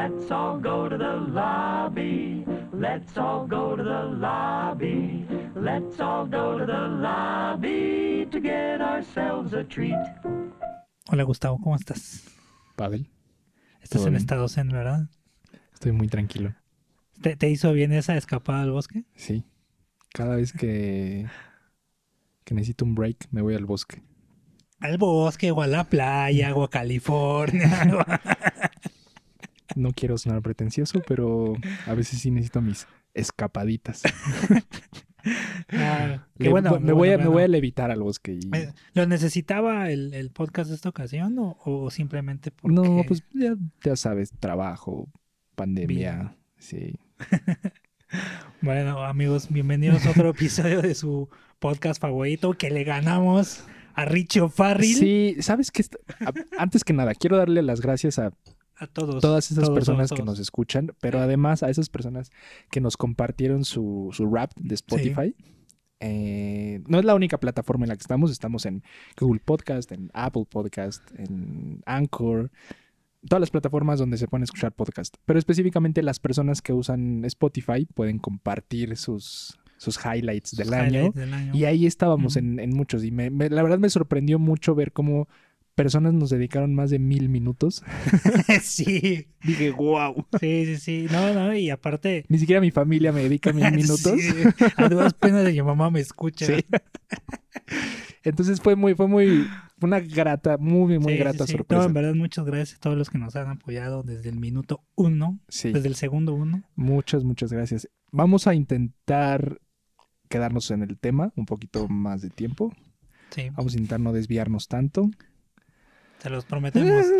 Let's all go to the lobby. Let's all go to the lobby. Let's all go to the lobby to get ourselves a treat. Hola Gustavo, ¿cómo estás? Pavel, Estás en bien. estado zen, ¿verdad? estoy muy tranquilo. ¿Te, te hizo bien esa escapada al bosque? Sí. Cada vez que, que necesito un break, me voy al bosque. Al bosque o a la playa o a California. No quiero sonar pretencioso, pero a veces sí necesito mis escapaditas. Ah, Le- bueno, me, voy a, bueno, me voy a bueno. levitar al bosque. Y... Eh, ¿Lo necesitaba el, el podcast de esta ocasión o, o simplemente porque... No, pues ya, ya sabes, trabajo, pandemia. Sí. Bueno, amigos, bienvenidos a otro episodio de su podcast favorito que le ganamos a Richo Farrell. Sí, sabes que antes que nada, quiero darle las gracias a A todos. todas esas todos, personas todos, que nos escuchan, pero además a esas personas que nos compartieron su, su rap de Spotify. Eh, no es la única plataforma en la que estamos, estamos en Google Podcast, en Apple Podcast, en Anchor, todas las plataformas donde se pueden escuchar podcast. Pero específicamente las personas que usan Spotify pueden compartir sus, sus highlights del año. Highlights del año. Y ahí estábamos en, en muchos. Y me- me- la verdad me sorprendió mucho ver cómo personas nos dedicaron más de mil minutos. sí, Dije, wow. sí, sí, sí. No, no, y aparte... Ni siquiera mi familia me dedica mil minutos. Sí, a duras penas de que mi mamá me escucha. Sí. Entonces fue muy, fue muy, fue una grata, muy, muy Sí, grata sí, sí. sorpresa. No, en verdad, muchas gracias a todos los que nos han apoyado desde el minuto uno, Sí, desde el segundo uno. muchas, muchas gracias. Vamos a intentar quedarnos en el tema un poquito más de tiempo. Sí, Vamos a intentar no desviarnos tanto. Te los prometemos.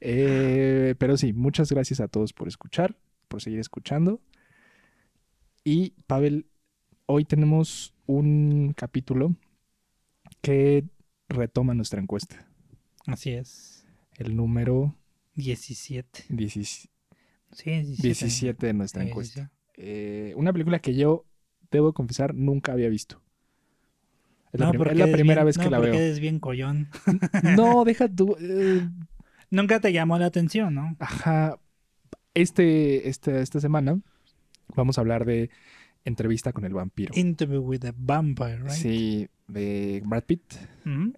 Eh, pero sí, muchas gracias a todos por escuchar, por seguir escuchando. Y Pavel, hoy tenemos un capítulo que retoma nuestra encuesta. Así es. El número 17. 17, Sí, 17. 17 de nuestra encuesta. Eh, una película que yo, debo confesar, nunca había visto. Es la, No, porque es la primera bien- vez no, que la porque veo. eres bien collón. No, deja tú. eh, Nunca te llamó la atención, ¿no? Ajá. Este, este, esta semana vamos a hablar de entrevista con el vampiro. Interview with a Vampire, right? Sí, de Brad Pitt,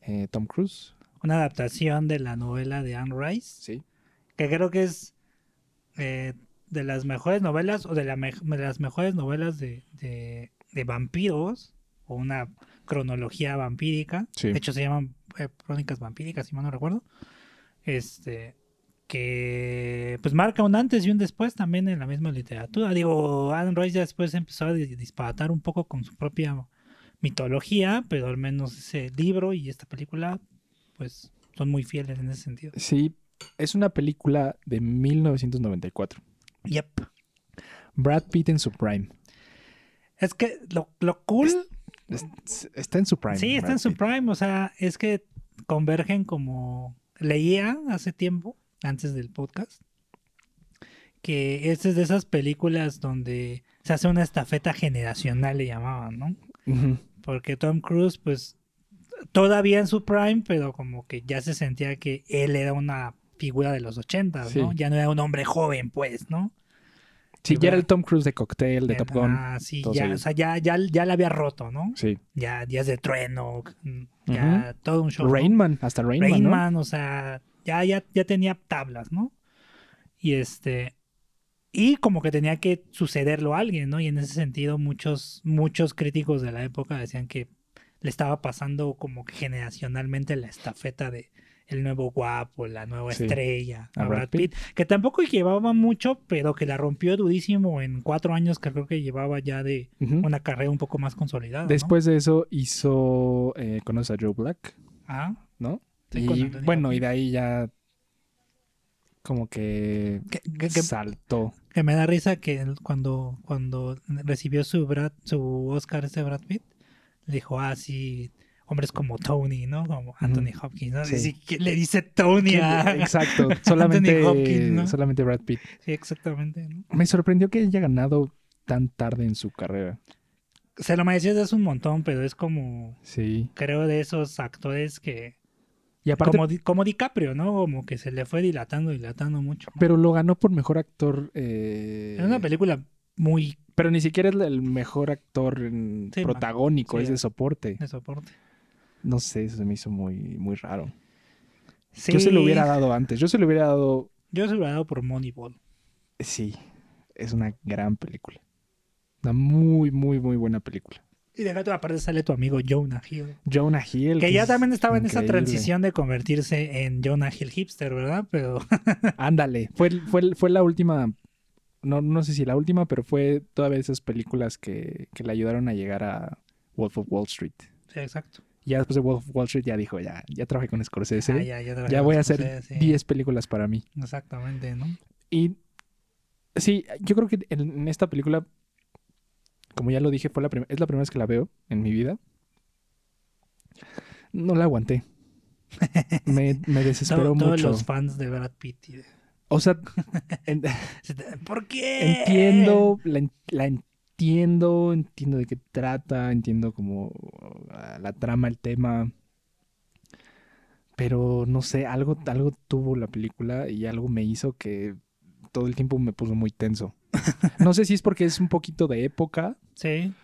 eh, Tom Cruise. Una adaptación de la novela de Anne Rice, Sí. que creo que es eh, de las mejores novelas o de, la me- de las mejores novelas de, de- de vampiros o una cronología vampírica. Sí. De hecho, se llaman eh, Crónicas Vampíricas, si mal no recuerdo. Este que pues marca un antes y un después también en la misma literatura. Digo, Anne Rice ya después empezó a di- disparatar un poco con su propia mitología, pero al menos ese libro y esta película pues son muy fieles en ese sentido. Sí, es una película de 1994. Yep. Brad Pitt en su prime. Es que lo, lo cool, Es- está en su prime. sí, está en su prime, o sea, es que convergen como leía hace tiempo, antes del podcast, que esta es de esas películas donde se hace una estafeta generacional, le llamaban, ¿no? Porque Tom Cruise, pues, todavía en su prime, pero como que ya se sentía que él era una figura de los ochentas, ¿no? Sí. Ya no era un hombre joven, pues, ¿no? Sí, ya era el Tom Cruise de Cocktail, de Top Gun. Ah, sí, ya, ellos. o sea, ya, ya, ya la había roto, ¿no? Sí. Ya Días de Trueno, mm, ya todo un show. ¿no? Rain Man, hasta Rain, Rain Man, ¿no? Man, o sea, ya, ya, ya tenía tablas, ¿no? Y este. Y como que tenía que sucederlo a alguien, ¿no? Y en ese sentido, muchos, muchos críticos de la época decían que le estaba pasando como que generacionalmente la estafeta de el nuevo guapo, la nueva Sí, estrella, a Brad Brad Pitt, que tampoco llevaba mucho, pero que la rompió durísimo en cuatro años que creo que llevaba ya de una carrera un poco más consolidada. ¿no? Después de eso hizo, eh, conoce a Joe Black, Ah, ¿no? Sí, y bueno, y de ahí ya como que que, saltó. Que me da risa que cuando, cuando recibió su Brad, su Oscar ese Brad Pitt, le dijo, ah, sí, hombres como Tony, ¿no? Como Anthony Hopkins, ¿no? Sí. Sí, que le dice Tony a... Exacto, solamente, Hopkins, ¿no? solamente Brad Pitt. Sí, exactamente, ¿no? Me sorprendió que haya ganado tan tarde en su carrera. Se lo merecía desde hace un montón, pero es como, Sí. creo, de esos actores que Y aparte, como, como DiCaprio, ¿no? Como que se le fue dilatando, dilatando mucho. ¿no? pero lo ganó por mejor actor. eh, es una película muy Pero ni siquiera es el mejor actor en- Sí, ma- protagónico, sí. es de soporte. de soporte. No sé, eso se me hizo muy, muy raro. Sí, Yo se lo hubiera dado antes. Yo se lo hubiera dado. Yo se lo hubiera dado por Moneyball. Sí, es una gran película. Una muy, muy, muy buena película. Y de gato aparte sale tu amigo Jonah Hill. Jonah Hill. Que ya también estaba en esa transición de convertirse en Jonah Hill hipster, ¿verdad? Pero Ándale. Fue, fue, fue la última. No, no sé si la última, pero fue todavía esas películas que, que le ayudaron a llegar a Wolf of Wall Street. sí, exacto. Ya después de Wolf of Wall Street ya dijo, ya, ya trabajé con Scorsese. Ah, ya, ya, ya, voy a hacer con ustedes, sí. 10 películas para mí. Exactamente, ¿no? Y sí, yo creo que en, en esta película, como ya lo dije, fue la es la primera vez que la veo en mi vida. No la aguanté. Me, me desesperó To- Todos mucho. los fans de Brad Pitt. y de- O sea, en- ¿Por qué? entiendo, la, la entiendo, entiendo de qué trata, entiendo como ah, la trama, el tema. Pero no sé, algo, algo tuvo la película y algo me hizo que todo el tiempo me puso muy tenso. No sé si es porque es un poquito de época Sí.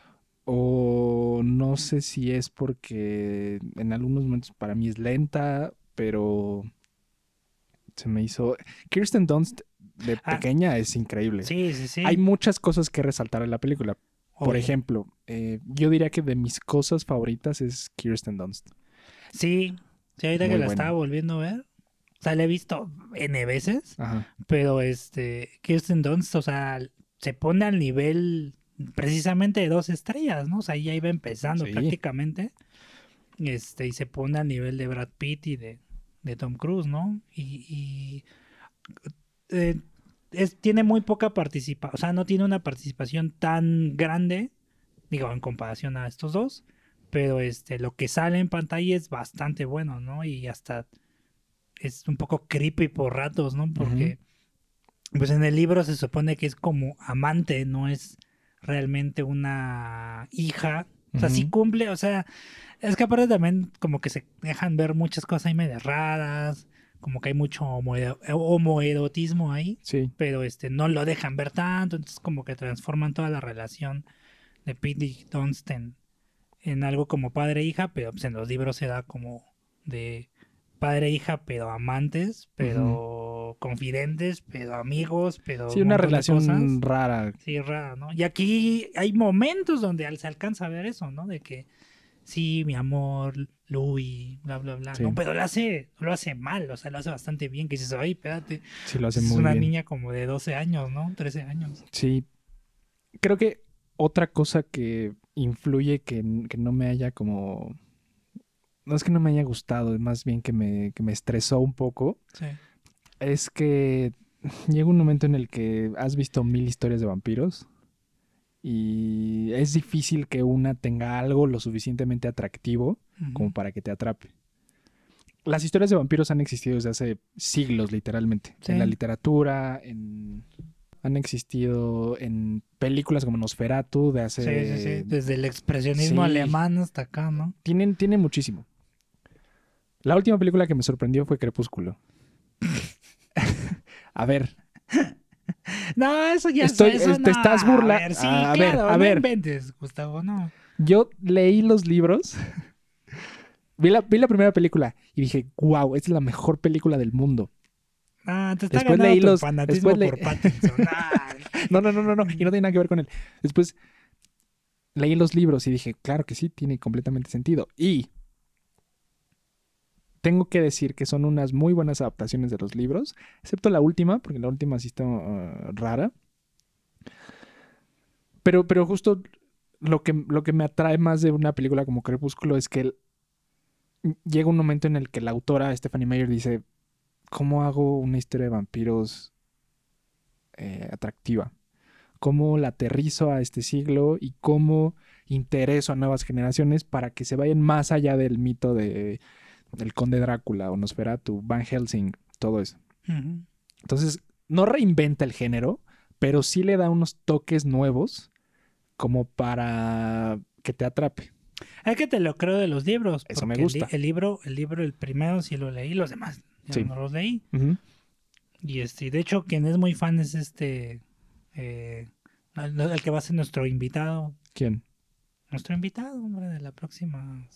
o no sé si es porque en algunos momentos para mí es lenta, pero se me hizo... Kirsten Dunst de Ah. pequeña es increíble. Sí, sí, sí. Hay muchas cosas que resaltar en la película. Por ejemplo, eh, yo diría que de mis cosas favoritas es Kirsten Dunst. Sí. Sí, ahorita Muy que la estaba volviendo a ver. O sea, la he visto N veces. Ajá. Pero este. Kirsten Dunst, o sea, se pone al nivel precisamente de dos estrellas, ¿no? O sea, ya iba empezando Sí. prácticamente. Este, y se pone al nivel de Brad Pitt y de, de Tom Cruise, ¿no? Y, y, eh, es, tiene muy poca participación, o sea, no tiene una participación tan grande, digo, en comparación a estos dos, pero este, lo que sale en pantalla es bastante bueno, ¿no? Y hasta es un poco creepy por ratos, ¿no? Porque, pues en el libro se supone que es como amante, no es realmente una hija. O sea, sí cumple, o sea, es que aparte también como que se dejan ver muchas cosas ahí medio raras, como que hay mucho homoero- homoerotismo ahí, Sí. pero este no lo dejan ver tanto, entonces como que transforman toda la relación de Pete y Dunst en, algo como padre e hija, pero pues en los libros se da como de padre e hija, pero amantes, pero confidentes, pero amigos, pero Sí, un una relación rara. Sí, rara, ¿no? Y aquí hay momentos donde se alcanza a ver eso, ¿no? De que sí, mi amor, Louis, bla, bla, bla. Sí. No, pero lo hace, lo hace mal, o sea, lo hace bastante bien. Que dices, ay, espérate, Sí, lo hace es muy una bien. niña como de 12 años, ¿no? 13 años. Sí. Creo que otra cosa que influye que, que no me haya como... No es que no me haya gustado, es más bien que me, que me estresó un poco. Sí. Es que llega un momento en el que has visto mil historias de vampiros y es difícil que una tenga algo lo suficientemente atractivo como para que te atrape. Las historias de vampiros han existido desde hace siglos, literalmente. Sí. En la literatura, en... han existido en películas como Nosferatu de hace... Sí, sí, sí. Desde el expresionismo sí. alemán hasta acá, ¿no? Tienen, tienen muchísimo. La última película que me sorprendió fue Crepúsculo. a ver, No, eso ya Estoy- eso es- te no. estás burla- A ver, sí, a ver, claro, a no ver. inventes, Gustavo, no. yo leí los libros, vi, la, vi la primera película y dije, wow, esta es la mejor película del mundo. Ah, te está Después leí tu los- fanatismo después le- por Pattinson. No, no, no, no, no, y no tiene nada que ver con él. Después leí los libros y dije, claro que sí, tiene completamente sentido. Y tengo que decir que son unas muy buenas adaptaciones de los libros, excepto la última, porque la última sí está uh, rara. Pero, pero justo lo que, lo que me atrae más de una película como Crepúsculo es que llega un momento en el que la autora, Stephanie Meyer, dice, ¿cómo hago una historia de vampiros eh, atractiva? ¿Cómo la aterrizo a este siglo y cómo intereso a nuevas generaciones para que se vayan más allá del mito de del conde Drácula o Nosferatu, Van Helsing, todo eso? Entonces, no reinventa el género, pero sí le da unos toques nuevos como para que te atrape. Es que te lo creo de los libros. Eso me el gusta. El, libro, el libro, el primero sí lo leí, los demás Sí. no los leí. Y este, de hecho, quien es muy fan es este, eh, el, el que va a ser nuestro invitado, ¿Quién? nuestro invitado, hombre, de la próxima,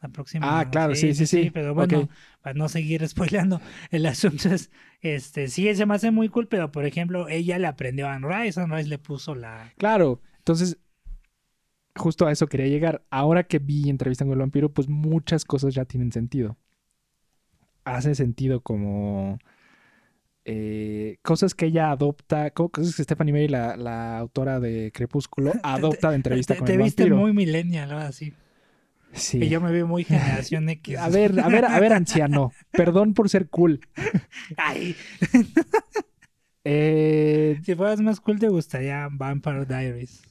la próxima. Ah, claro, sí, sí, sí. Pero bueno, para no seguir spoileando, el asunto es, este, sí, se me hace muy cool, pero por ejemplo, ella le aprendió a Anne Rice, Anne Rice le puso la, Claro, entonces justo a eso quería llegar. Ahora que vi entrevista con el vampiro, pues muchas cosas ya tienen sentido. Hace sentido como eh, cosas que ella adopta, co- cosas que Stephanie Meyer, la, la autora de Crepúsculo, adopta de entrevista te, con te el viste vampiro. muy millennial, ahora sí. Sí. Y yo me veo muy generación X. A ver, a ver, a ver, anciano. Perdón por ser cool. Ay, Eh, si fueras más cool, te gustaría Vampire Diaries.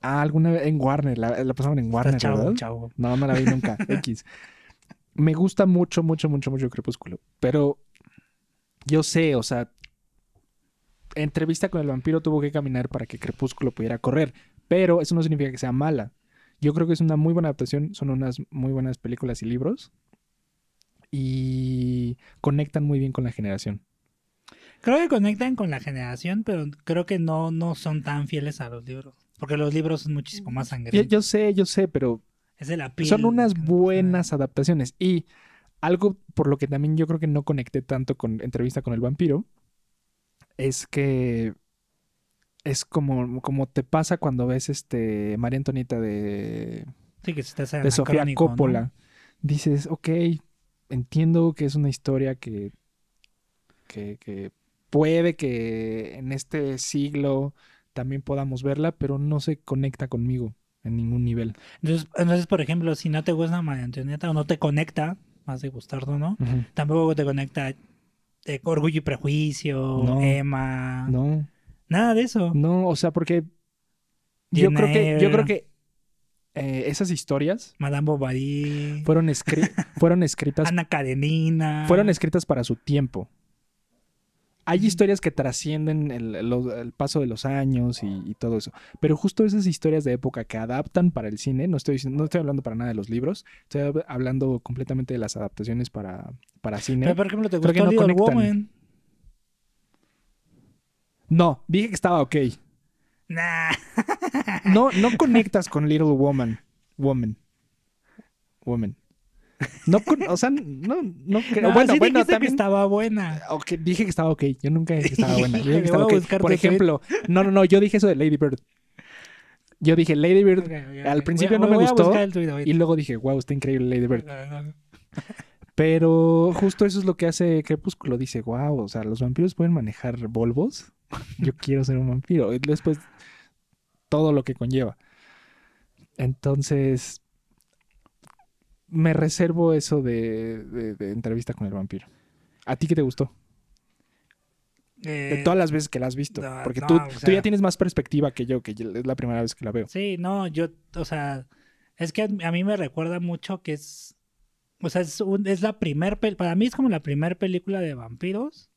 ah, alguna vez en Warner, la, la pasaban en Warner, chavo, ¿verdad? chavo. No, no la vi nunca. X. Me gusta mucho, mucho, mucho, mucho Crepúsculo. Pero yo sé, o sea, entrevista con el vampiro tuvo que caminar para que Crepúsculo pudiera correr. Pero eso no significa que sea mala. Yo creo que es una muy buena adaptación. Son unas muy buenas películas y libros. Y conectan muy bien con la generación. Creo que conectan con la generación, pero creo que no, no son tan fieles a los libros. Porque los libros son muchísimo más sangrientos. yo sé, yo sé, pero es de la piel. son unas no buenas adaptaciones. Y algo por lo que también yo creo que no conecté tanto con entrevista con el vampiro es que es como, como te pasa cuando ves este María Antonieta de. Sí, que de Sofía. Coppola. Dices, ok, entiendo que es una historia que, que, que puede que en este siglo también podamos verla, pero no se conecta conmigo en ningún nivel. Entonces, entonces, por ejemplo, si no te gusta María Antonieta o no te conecta, más de gustarte o no, tampoco te conecta eh, Orgullo y Prejuicio, No. Emma, No, nada de eso. no, o sea, porque yo creo que, yo creo que eh, esas historias Madame Bovary, fueron, escri- fueron escritas Ana Karenina. fueron escritas para su tiempo. Hay historias que trascienden el, paso de los años y, y todo eso. Pero justo esas historias de época que adaptan para el cine, no estoy, no estoy hablando para nada de los libros, estoy hab- hablando completamente de las adaptaciones para, para cine. Pero, por ejemplo, ¿te gustó no Little conectan. Woman? No, dije que estaba ok. Nah. No, no conectas con Little Woman. Woman. Woman. No, con- o sea, no, no creo. No, bueno, sí bueno, dijiste que también. estaba buena. Ok, dije que estaba ok. Yo nunca dije que estaba buena. Yo dije que estaba voy a ok. buscar Por tweet. ejemplo, no, no, no. Yo dije eso de Lady Bird. Yo dije Lady Bird al principio Voy no me voy gustó y luego dije, wow, está increíble Lady Bird. Pero justo eso es lo que hace Crepúsculo. Dice, wow, o sea, los vampiros pueden manejar Volvos. Yo quiero ser un vampiro. Y después, todo lo que conlleva. Entonces, me reservo eso de, de- de entrevista con el vampiro. ¿A ti qué te gustó? De Eh, todas las veces que la has visto. no, Porque no, tú, o tú ya tienes más perspectiva que yo, que es la primera vez que la veo. Sí, no, yo, o sea, es que a mí me recuerda mucho que es, o sea, es, un- es la primer, para mí es como la primer película de vampiros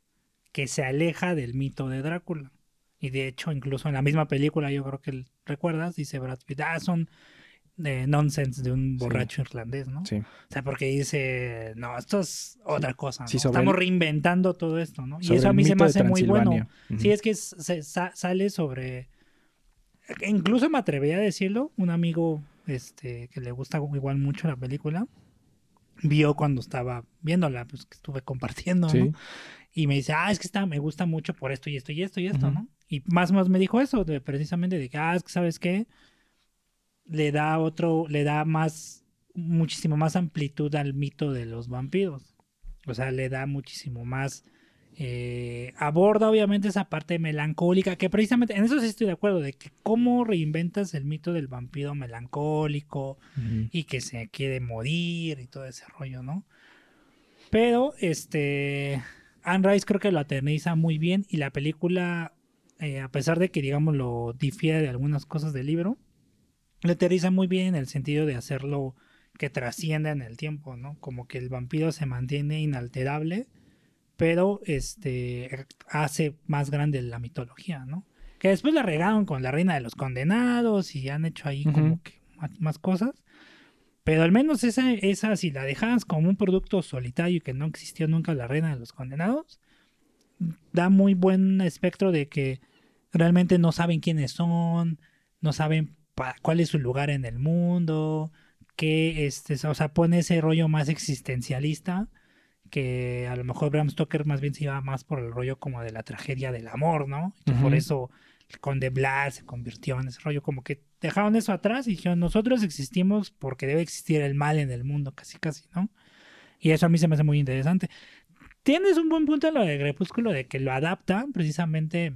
que se aleja del mito de Drácula. Y de hecho, incluso en la misma película, yo creo que recuerdas, dice Brad Pitt, ah, son de nonsense de un Sí. borracho irlandés, ¿no? Sí. O sea, porque dice, no, esto es otra cosa, Estamos el- reinventando todo esto, ¿no? Y eso a mí se me hace muy bueno. Sí, es que se sa- sale sobre. Incluso me atrevería a decirlo. Un amigo este, que le gusta igual mucho la película vio cuando estaba viéndola, pues que estuve compartiendo, Sí. ¿no? Y me dice, ah, es que está, me gusta mucho por esto y esto y esto y esto, Ujú. ¿no? Y más o menos me dijo eso, de, precisamente de que, ah, es que sabes qué, le da otro, le da más, muchísimo más amplitud al mito de los vampiros. O sea, le da muchísimo más. eh, aborda obviamente esa parte melancólica, que precisamente en eso sí estoy de acuerdo, de que cómo reinventas el mito del vampiro melancólico Ujú. y que se quiere morir y todo ese rollo, ¿no? Pero, este, Anne Rice creo que lo aterniza muy bien y la película, eh, a pesar de que, digamos, lo difiere de algunas cosas del libro, lo aterriza muy bien en el sentido de hacerlo que trascienda en el tiempo, ¿no? Como que el vampiro se mantiene inalterable, pero este hace más grande la mitología, ¿no? Que después la regaron con la reina de los condenados y han hecho ahí como que más, más cosas. Pero al menos esa, esa, si la dejas como un producto solitario y que no existió nunca la reina de los condenados, da muy buen espectro de que realmente no saben quiénes son, no saben cuál es su lugar en el mundo, que este, o sea, pone ese rollo más existencialista que a lo mejor Bram Stoker más bien se iba más por el rollo como de la tragedia del amor, ¿no? Que por eso el Conde Blas se convirtió en ese rollo, como que dejaron eso atrás y dijeron, nosotros existimos porque debe existir el mal en el mundo, casi casi, ¿no? Y eso a mí se me hace muy interesante. Tienes un buen punto en lo de Crepúsculo, de que lo adapta precisamente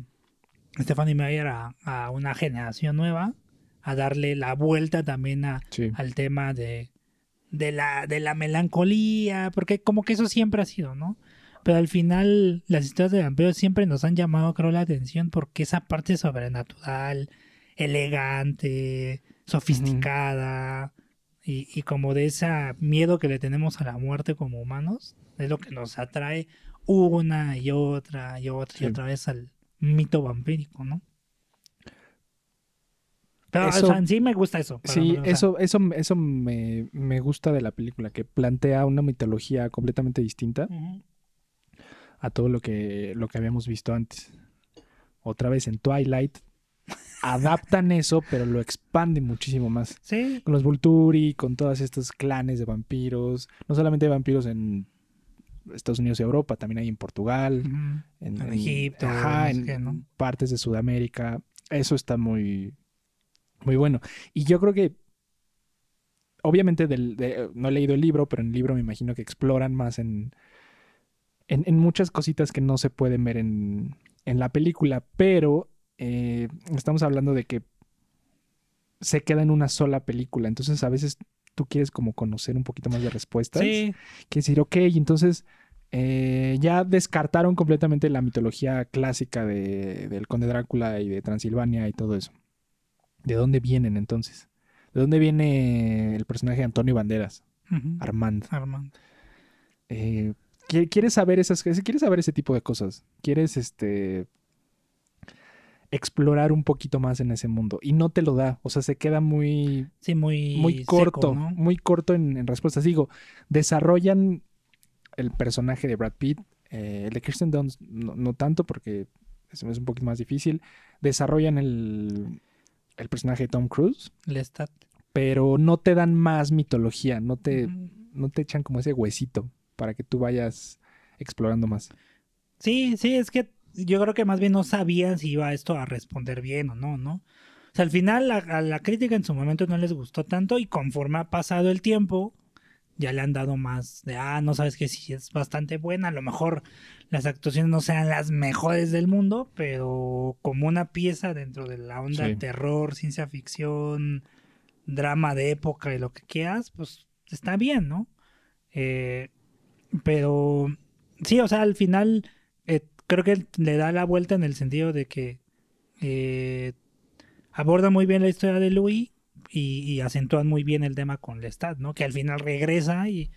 Stephanie Meyer a, a una generación nueva, a darle la vuelta también a, Sí. al tema de, de, la, de la melancolía, porque como que eso siempre ha sido, ¿no? Pero al final las historias de vampiros siempre nos han llamado, creo, la atención porque esa parte sobrenatural, elegante, sofisticada y, y como de ese miedo que le tenemos a la muerte como humanos, es lo que nos atrae una y otra y otra Sí. y otra vez al mito vampírico, ¿no? Pero o Eso- sea, en sí me gusta eso. Sí, o sea, eso, eso, eso me, me gusta de la película, que plantea una mitología completamente distinta ujú. A todo lo que, lo que habíamos visto antes. Otra vez en Twilight adaptan eso, pero lo expanden muchísimo más. Sí, Con los Volturi, con todos estos clanes de vampiros. No solamente hay vampiros en Estados Unidos y Europa, también hay en Portugal, en, En Egipto, ajá, en partes de Sudamérica. Eso está muy, muy bueno. Y yo creo que, obviamente, del, de- no he leído el libro, pero en el libro me imagino que exploran más en, en, en muchas cositas que no se pueden ver en, en la película, pero eh, estamos hablando de que se queda en una sola película. Entonces, a veces tú quieres como conocer un poquito más de respuestas Sí, que decir, ok, entonces eh, ya descartaron completamente la mitología clásica de, del conde Drácula y de Transilvania y todo eso. ¿De dónde vienen entonces? ¿De dónde viene el personaje de Antonio Banderas. Armand? Armando. Eh, ¿Quieres saber esas quieres saber ese tipo de cosas? ¿Quieres este explorar un poquito más en ese mundo? Y no te lo da, o sea, se queda muy Sí, muy, muy seco, corto, ¿no? muy corto en, en respuestas. Digo, desarrollan el personaje de Brad Pitt, eh, el de Kirsten Dunst no, no tanto porque es, es un poquito más difícil. Desarrollan el, el personaje de Tom Cruise, Lestat. pero no te dan más mitología, no te, no te echan como ese huesito para que tú vayas explorando más. Sí, sí, es que yo creo que más bien no sabían si iba esto a responder bien o no, ¿no? O sea, al final la- a la crítica en su momento no les gustó tanto y conforme ha pasado el tiempo, ya le han dado más de, ah, no sabes que sí es bastante buena, a lo mejor las actuaciones no sean las mejores del mundo, pero como una pieza dentro de la onda Sí. terror, ciencia ficción, drama de época y lo que quieras, pues está bien, ¿no? Eh, pero sí, o sea, al final eh, creo que le da la vuelta en el sentido de que eh, aborda muy bien la historia de Louis y, y acentúan muy bien el tema con Lestat, ¿no? Que al final regresa y,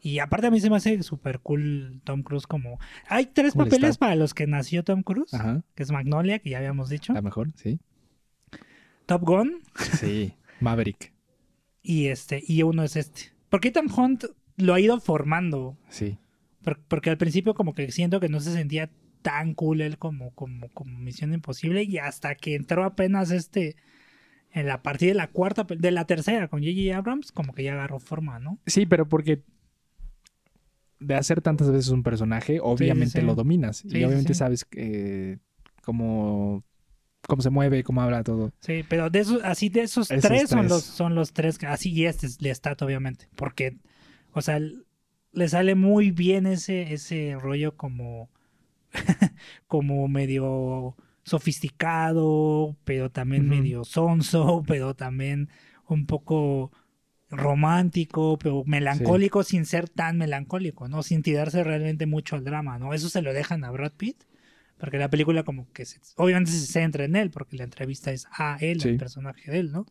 y aparte a mí se me hace súper cool Tom Cruise como... Hay tres papeles Lestat. para los que nació Tom Cruise, Ajá, que es Magnolia, que ya habíamos dicho, a lo mejor, sí. Top Gun Sí, Maverick, y este y uno es este. Porque Ethan Hunt lo ha ido formando sí. Por- Porque al principio como que siento que no se sentía tan cool él como, como, como Misión Imposible y hasta que entró apenas este en la partida de la cuarta, de la tercera con J.J. Abrams, como que ya agarró forma, ¿no? Sí, pero porque de hacer tantas veces un personaje, obviamente sí. lo dominas. Y obviamente sabes eh, cómo, cómo se mueve, cómo habla todo. Sí, pero de esos, así de esos, Esos tres, son los, son los tres, así y este es Lestat, obviamente, porque, o sea, le sale muy bien ese, ese rollo como, como medio sofisticado, pero también medio sonso, pero también un poco romántico, pero melancólico sin ser tan melancólico, ¿no? Sin tirarse realmente mucho al drama, ¿no? Eso se lo dejan a Brad Pitt, porque la película como que se- obviamente se centra en él, porque la entrevista es a él, Sí. el personaje de él, ¿no?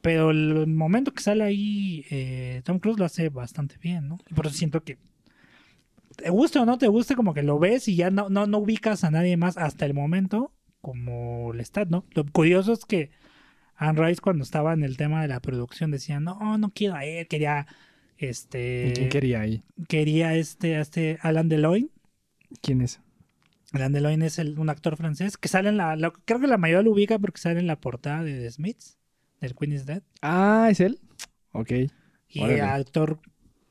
Pero el momento que sale ahí, eh, Tom Cruise lo hace bastante bien, ¿no? Y por eso siento que te guste o no te guste, como que lo ves y ya no, no, no ubicas a nadie más hasta el momento como Lestat, ¿no? Lo curioso es que Anne Rice cuando estaba en el tema de la producción decía, no, no quiero a él, quería este ¿Quién quería ahí? quería este, a este Alan Deloitte. ¿Quién es? Alan Deloitte es el- un actor francés que sale en la, la- creo que la mayoría lo ubica porque sale en la portada de The Smiths, del Queen is Dead. Ah, ¿es él? Ok. Y Órale. actor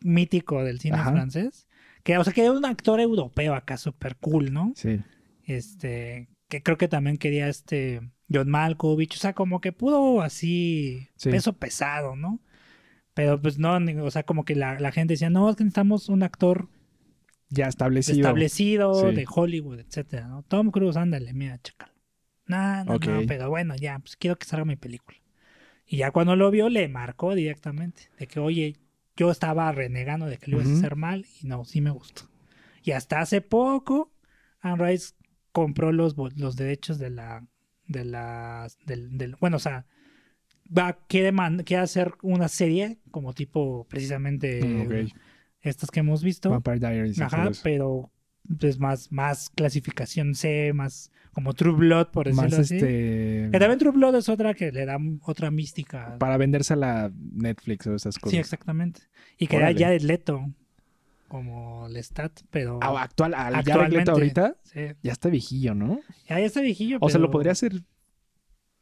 mítico del cine Ajá. francés. Que, o sea, que era un actor europeo acá súper cool, ¿no? Sí. Este, que creo que también quería este John Malkovich, o sea, como que pudo así Sí. peso pesado, ¿no? Pero pues no, o sea, como que la, la gente decía, no, es que necesitamos un actor Ya establecido. establecido Sí. de Hollywood, etcétera, ¿no? Tom Cruise, ándale, mira, chécalo. No, no, Ok. no, pero bueno, ya, pues quiero que salga mi película. Y ya cuando lo vio, le marcó directamente, de que, oye, yo estaba renegando de que lo ibas a hacer mal, y no, sí me gustó. Y hasta hace poco, Anne Rice compró los, los derechos de la, de la, del, del- bueno, o sea, va, quiere, man- quiere hacer una serie como tipo, precisamente, Mm, estas que hemos visto. Vampire Diaries. Ajá, pero pues más, más clasificación C, más como True Blood, por decirlo Más así. este. Que también True Blood es otra que le da otra mística. Para venderse a la Netflix o esas cosas. Sí, exactamente. Y que era ya de Leto, como el stat, pero... Ah, actual, al Actualmente. Leto ahorita sí. ya está viejillo, ¿no? Ya está viejillo, O sea, lo pero- podría hacer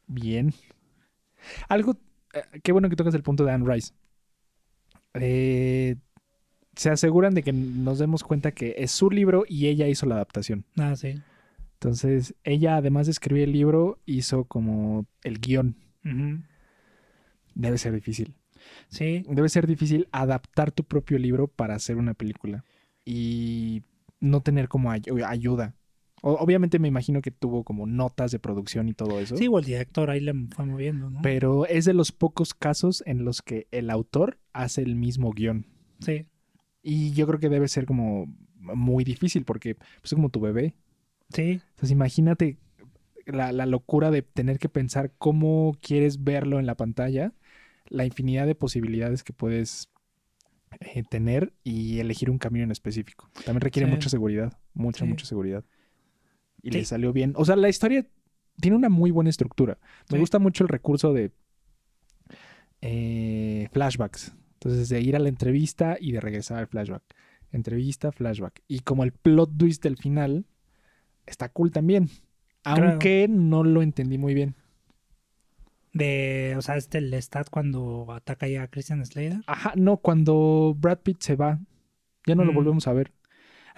bien. Algo, eh, qué bueno que tocas el punto de Anne Rice. Eh, se aseguran de que nos demos cuenta que es su libro y ella hizo la adaptación. Ah, sí. Entonces, ella además de escribir el libro, hizo como el guion. Debe ser difícil. Sí, Debe ser difícil adaptar tu propio libro para hacer una película y no tener como ay- ayuda. Obviamente me imagino que tuvo como notas de producción y todo eso. sí, o el director ahí le fue moviendo, ¿no? Pero es de los pocos casos en los que el autor hace el mismo guion. Sí, Y yo creo que debe ser como muy difícil porque pues, es como tu bebé. sí, Entonces imagínate la, la locura de tener que pensar cómo quieres verlo en la pantalla, la infinidad de posibilidades que puedes eh, tener y elegir un camino en específico. También requiere Sí. mucha seguridad, mucha, Sí. mucha seguridad. Y Sí. le salió bien. O sea, la historia tiene una muy buena estructura. Me gusta mucho el recurso de eh, flashbacks. Entonces, de ir a la entrevista y de regresar al flashback. Entrevista, flashback. Y como el plot twist del final está cool también. Claro. Aunque no lo entendí muy bien. de, o sea, este el stat cuando ataca ya a Christian Slater. Ajá, no, cuando Brad Pitt se va, ya no lo volvemos a ver.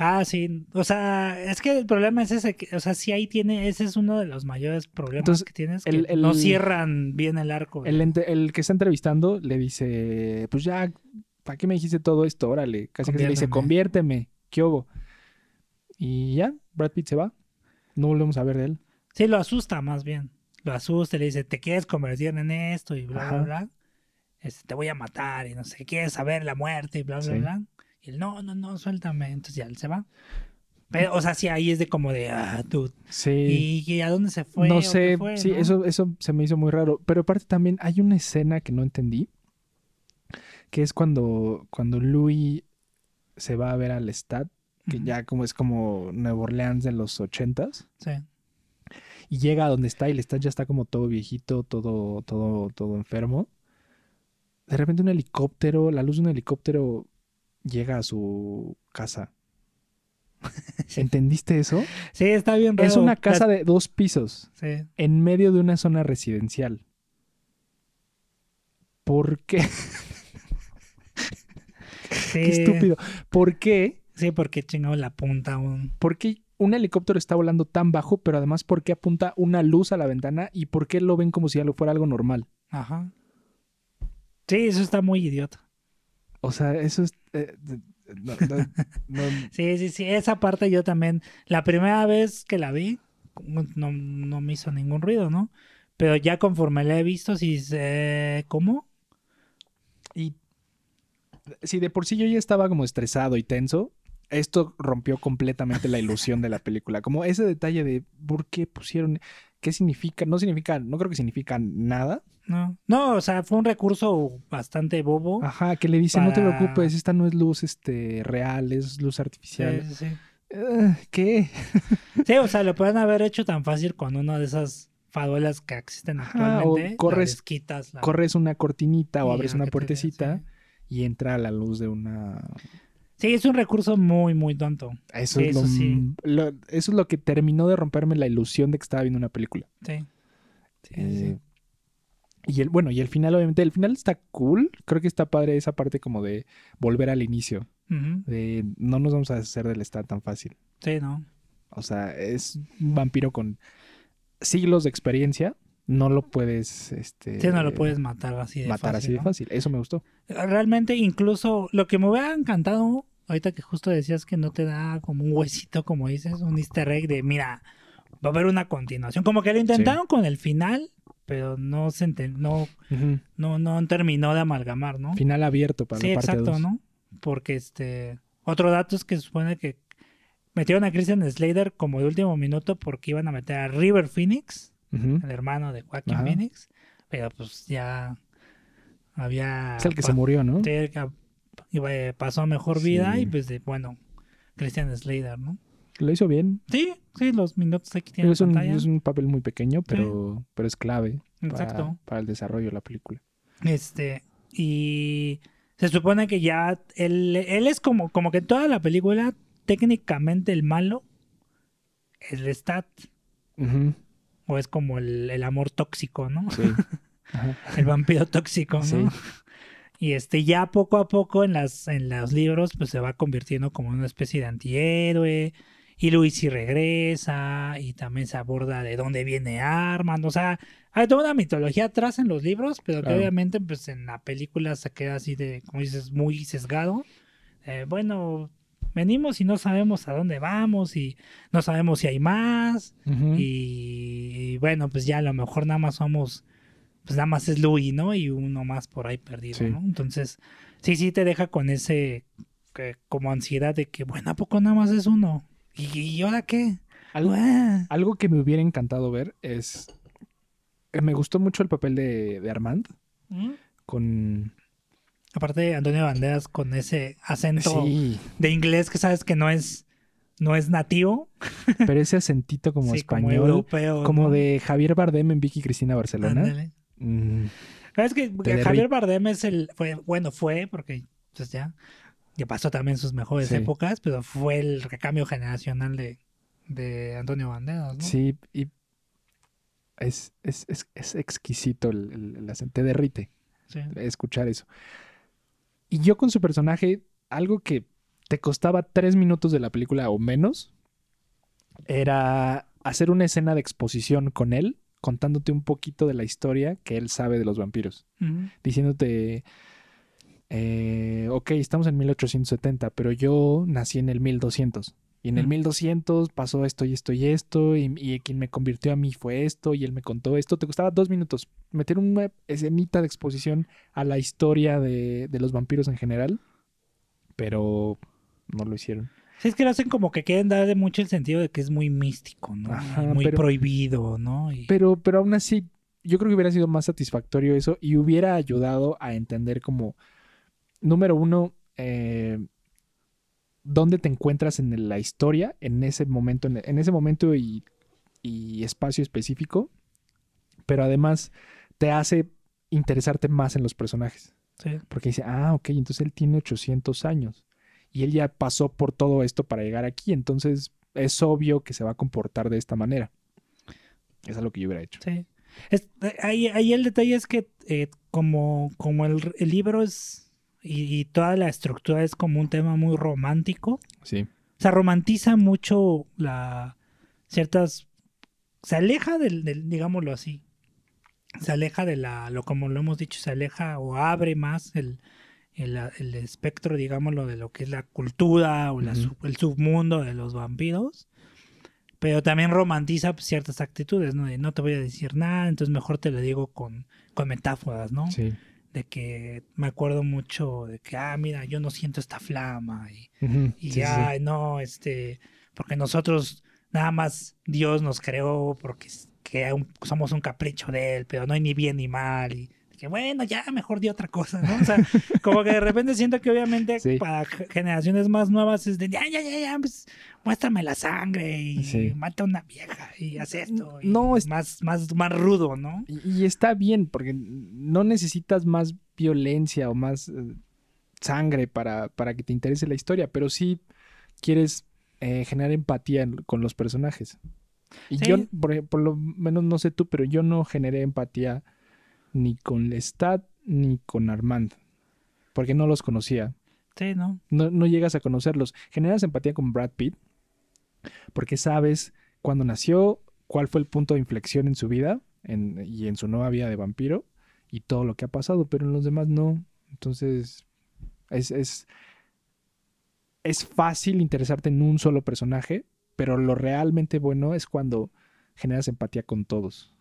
Ah, sí. O sea, es que el problema es ese. Que, o sea, sí ahí tiene. Ese es uno de los mayores problemas Entonces, que tienes. Que el- el- no cierran bien el arco. El, el que está entrevistando le dice, pues ya, ¿para qué me dijiste todo esto? Órale, casi casi le dice, conviérteme, ¿qué hubo? Y ya, Brad Pitt se va. No volvemos a ver de él. Sí, lo asusta más bien. Lo asusta y le dice, te quieres convertir en esto y bla, bla, bla. Este, te voy a matar y no sé, quieres saber la muerte y bla, bla, Sí. bla. Y él, no, no, no, suéltame. Entonces ya él se va. Pero, o sea, sí, ahí es de como de, ah, dude. Sí. ¿Y, y a dónde se fue? no ¿O sé, fue, sí, no? eso, eso se me hizo muy raro. Pero aparte también hay una escena que no entendí, que es cuando, cuando Louis se va a ver al Stad, que ya como es como Nueva Orleans de los ochentas, Sí. y llega a donde está y el Stad ya está como todo viejito, todo, todo, todo enfermo. De repente un helicóptero, la luz de un helicóptero llega a su casa. ¿Entendiste eso? Sí, está bien raro. Es una casa de dos pisos. Sí. en medio de una zona residencial. ¿Por qué? Sí. Qué estúpido. ¿Por qué? Sí, porque chingado la punta un... ¿Por qué un helicóptero está volando tan bajo, pero además por qué apunta una luz a la ventana y por qué lo ven como si algo fuera algo normal? Ajá. Sí, eso está muy idiota. O sea, eso es... eh, no, no, no- Sí, sí, sí. Esa parte yo también. La primera vez que la vi, no, no me hizo ningún ruido, ¿no? Pero ya conforme la he visto, sí sé. ¿Cómo? y si de por sí yo ya estaba como estresado y tenso, esto rompió completamente la ilusión de la película. Como ese detalle de por qué pusieron, qué significa, no significa, no creo que significa nada. No. No, o sea, fue un recurso bastante bobo. Ajá, que le dice, no te preocupes, esta no es luz este, real, es luz artificial. sí, sí. Eh, ¿Qué? Sí, o sea, lo pueden haber hecho tan fácil con una de esas farolas que existen Ajá, o actualmente, corres- las quitas. la- Corres una cortinita o abres una te puertecita sí. y entra la luz de una... Sí, es un recurso muy, muy tonto. Eso, Sí, es lo, eso sí. lo- eso es lo que terminó de romperme la ilusión de que estaba viendo una película. Sí. Sí, sí, Eh, Y el, bueno, y el final, obviamente, el final está cool. Creo que está padre esa parte como de volver al inicio. De no nos vamos a deshacer del Star tan fácil. Sí, ¿no? O sea, es un vampiro con siglos de experiencia. No lo puedes, este... Sí, no lo puedes matar así de matar fácil. así de fácil. Eso me gustó. Realmente, incluso lo que me hubiera encantado, ahorita que justo decías que no te da como un huesito, como dices, un easter egg de, mira, va a haber una continuación. Como que lo intentaron con el final, pero no se no, no, no terminó de amalgamar, ¿no? Final abierto para Sí, la parte exacto, dos. ¿no? Porque este. Otro dato es que supone que metieron a Christian Slater como de último minuto porque iban a meter a River Phoenix, el hermano de Joaquin Ajá. Phoenix, pero pues ya había. Es el que se murió, ¿no? sí, el iba- eh, pasó a mejor vida Sí. y pues de, bueno, Christian Slater, ¿no? Lo hizo bien. Sí, sí, los minutos aquí tienen Es un, pantalla. es un papel muy pequeño, pero, pero es clave para, Exacto. para el desarrollo de la película. Este, y se supone que ya él, él es como, como que toda la película, técnicamente el malo es Lestat, Ujú, o es como el, el amor tóxico, ¿no? Sí. Ajá. El vampiro tóxico, ¿no? Sí. Y este, ya poco a poco en las, en los libros, pues se va convirtiendo como una especie de antihéroe. Y Luigi regresa, y también se aborda de dónde viene Armand. O sea, hay toda una mitología atrás en los libros, pero que obviamente pues en la película se queda así de, como dices, muy sesgado. Eh, bueno, venimos y no sabemos a dónde vamos, y no sabemos si hay más. Y bueno, pues ya a lo mejor nada más somos, pues nada más es Louis, ¿no? Y uno más por ahí perdido, Sí. ¿no? Entonces, sí, sí te deja con ese, que, como ansiedad de que, bueno, ¿a poco nada más es uno? ¿Y, y ahora qué? Algo, Ah, algo que me hubiera encantado ver es... Me gustó mucho el papel de, de Armand ¿Mm? con... Aparte de Antonio Banderas con ese acento Sí, de inglés que sabes que no es, no es nativo, pero ese acentito como sí, como español, europeo. como ¿no? de Javier Bardem en Vicky Cristina Barcelona. Ándale. Mm, ¿Sabes que Te Javier Bardem es el, fue, bueno, fue, porque pues ya, pasó también sus mejores Sí. épocas, pero fue el recambio generacional de, de Antonio Banderas, ¿no? Sí, y es, es, es, es exquisito el, el, el te derrite. Sí. escuchar eso. Y yo con su personaje, algo que te costaba tres minutos de la película o menos, era hacer una escena de exposición con él, contándote un poquito de la historia que él sabe de los vampiros, diciéndote, eh, ok, estamos en 1870, pero yo nací en el 1200. Y en el Ujú. 1200 pasó esto y esto y esto, y, y quien me convirtió a mí fue esto, y él me contó esto. Te costaba dos minutos meter una escenita de exposición a la historia de, de los vampiros en general, pero no lo hicieron. Es que lo hacen como que quieren darle mucho el sentido de que es muy místico, ¿no? Ajá, muy pero- prohibido, ¿no? Y- Pero, pero aún así, yo creo que hubiera sido más satisfactorio eso y hubiera ayudado a entender como, número uno, eh, dónde te encuentras en la historia en ese momento, en, en ese momento y, y espacio específico, pero además te hace interesarte más en los personajes. sí. Porque dice, ah, ok, entonces él tiene 800 años y él ya pasó por todo esto para llegar aquí, entonces es obvio que se va a comportar de esta manera. Eso es lo que yo hubiera hecho. Sí. Es- ahí, ahí el detalle es que eh, como, como el, el libro es y, y toda la estructura es como un tema muy romántico, Sí. o sea, romantiza mucho la ciertas se aleja del, del digámoslo así se aleja de la lo como lo hemos dicho se aleja o abre más el, el, el espectro digámoslo de lo que es la cultura o la el submundo de los vampiros pero también romantiza ciertas actitudes no de no te voy a decir nada entonces mejor te lo digo con con metáforas no Sí. de que me acuerdo mucho de que ah mira yo no siento esta flama y Ujú. y Sí, no, este, porque nosotros nada más Dios nos creó porque que un- somos un capricho de él, pero no hay ni bien ni mal. Y que bueno, ya mejor di otra cosa, ¿no? O sea, como que de repente siento que obviamente Sí. para ge- generaciones más nuevas es de, ya, ya, ya, ya, pues muéstrame la sangre y Sí. mata a una vieja y haz esto. y No, es- más, más, más rudo, ¿no? Y, y está bien, porque no necesitas más violencia o más eh, sangre para, para que te interese la historia, pero sí quieres eh, generar empatía en- con los personajes. Y Sí. yo, por, por lo menos no sé tú, pero yo no generé empatía ni con Lestat ni con Armand, porque no los conocía. Sí, ¿no? No, no llegas a conocerlos. Generas empatía con Brad Pitt, porque sabes cuándo nació, cuál fue el punto de inflexión en su vida en- y en su nueva vida de vampiro y todo lo que ha pasado, pero en los demás no. Entonces, es, es, es fácil interesarte en un solo personaje, pero lo realmente bueno es cuando generas empatía con todos.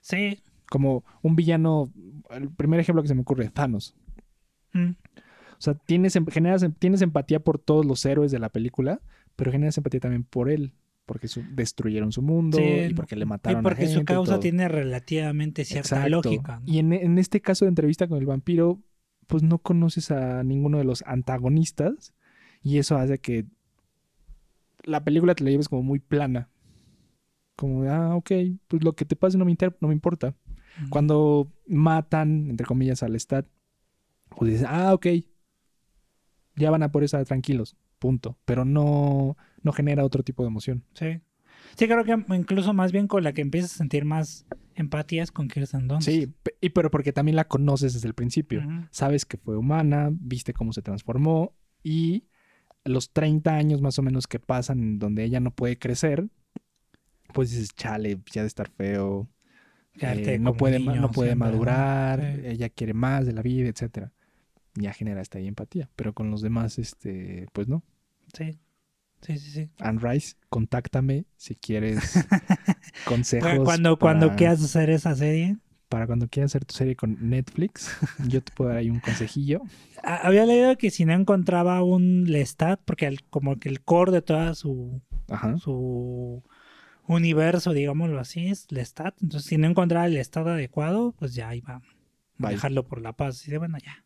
Sí. Como un villano, el primer ejemplo que se me ocurre, Thanos. Mm. O sea, tienes, em- generas, em- tienes empatía por todos los héroes de la película, pero generas empatía también por él, porque su- destruyeron su mundo Sí, y porque le mataron y porque a su gente causa tiene relativamente cierta Exacto. lógica. ¿no? Y en, en este caso de entrevista con el vampiro, pues no conoces a ninguno de los antagonistas y eso hace que la película te la lleves como muy plana. Como, ah, ok, pues lo que te pase no me, inter- no me importa. Mm. Cuando matan, entre comillas, al Stat, pues dices, ah, ok, ya van a por esa tranquilos, punto. Pero no, no genera otro tipo de emoción. Sí. Sí, creo que incluso más bien con la que empiezas a sentir más empatías con Kirsten Dunst. Sí, y pero porque también la conoces desde el principio. Sabes que fue humana, viste cómo se transformó y los 30 años más o menos que pasan donde ella no puede crecer, pues dices, chale, ya de estar feo, eh, no puede, niño no puede madurar, ella quiere más de la vida, etcétera. Ya genera esta empatía, pero con los demás, este, pues no. Sí. Sí, sí, sí. Anne Rice, contáctame si quieres consejos. Cuando, cuando para- quieras hacer esa serie. Para cuando quieras hacer tu serie con Netflix, yo te puedo dar ahí un consejillo. Había leído que si no encontraba un Lestat, porque el- como que el core de toda su, Ajá. su universo, digámoslo así, es Lestat. Entonces, si no encontraba el Lestat adecuado, pues ya iba a Bye. dejarlo por la paz. Y de bueno, ya.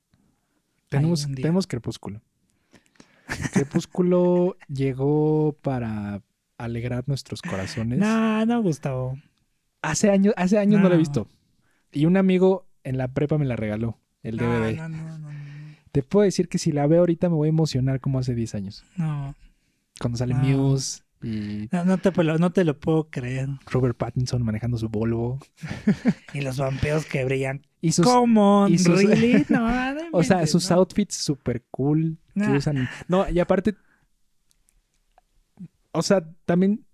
Tenemos, tenemos Crepúsculo. Crepúsculo llegó para alegrar nuestros corazones. No, no, Gustavo. Hace años, hace años no. lo he No. visto. Y un amigo en la prepa me la regaló, el No, DVD. no, no, no, no. Te puedo decir que si la veo ahorita me voy a emocionar como hace 10 años. No, Cuando sale No. Muse y no, no te, lo- no te lo puedo creer. Robert Pattinson manejando su Volvo. Y los vampiros que brillan. Y sus, ¿Cómo? y sus- ¿Really? No, o sea, sus outfits super cool que Nah. usan. No, y aparte, o sea, también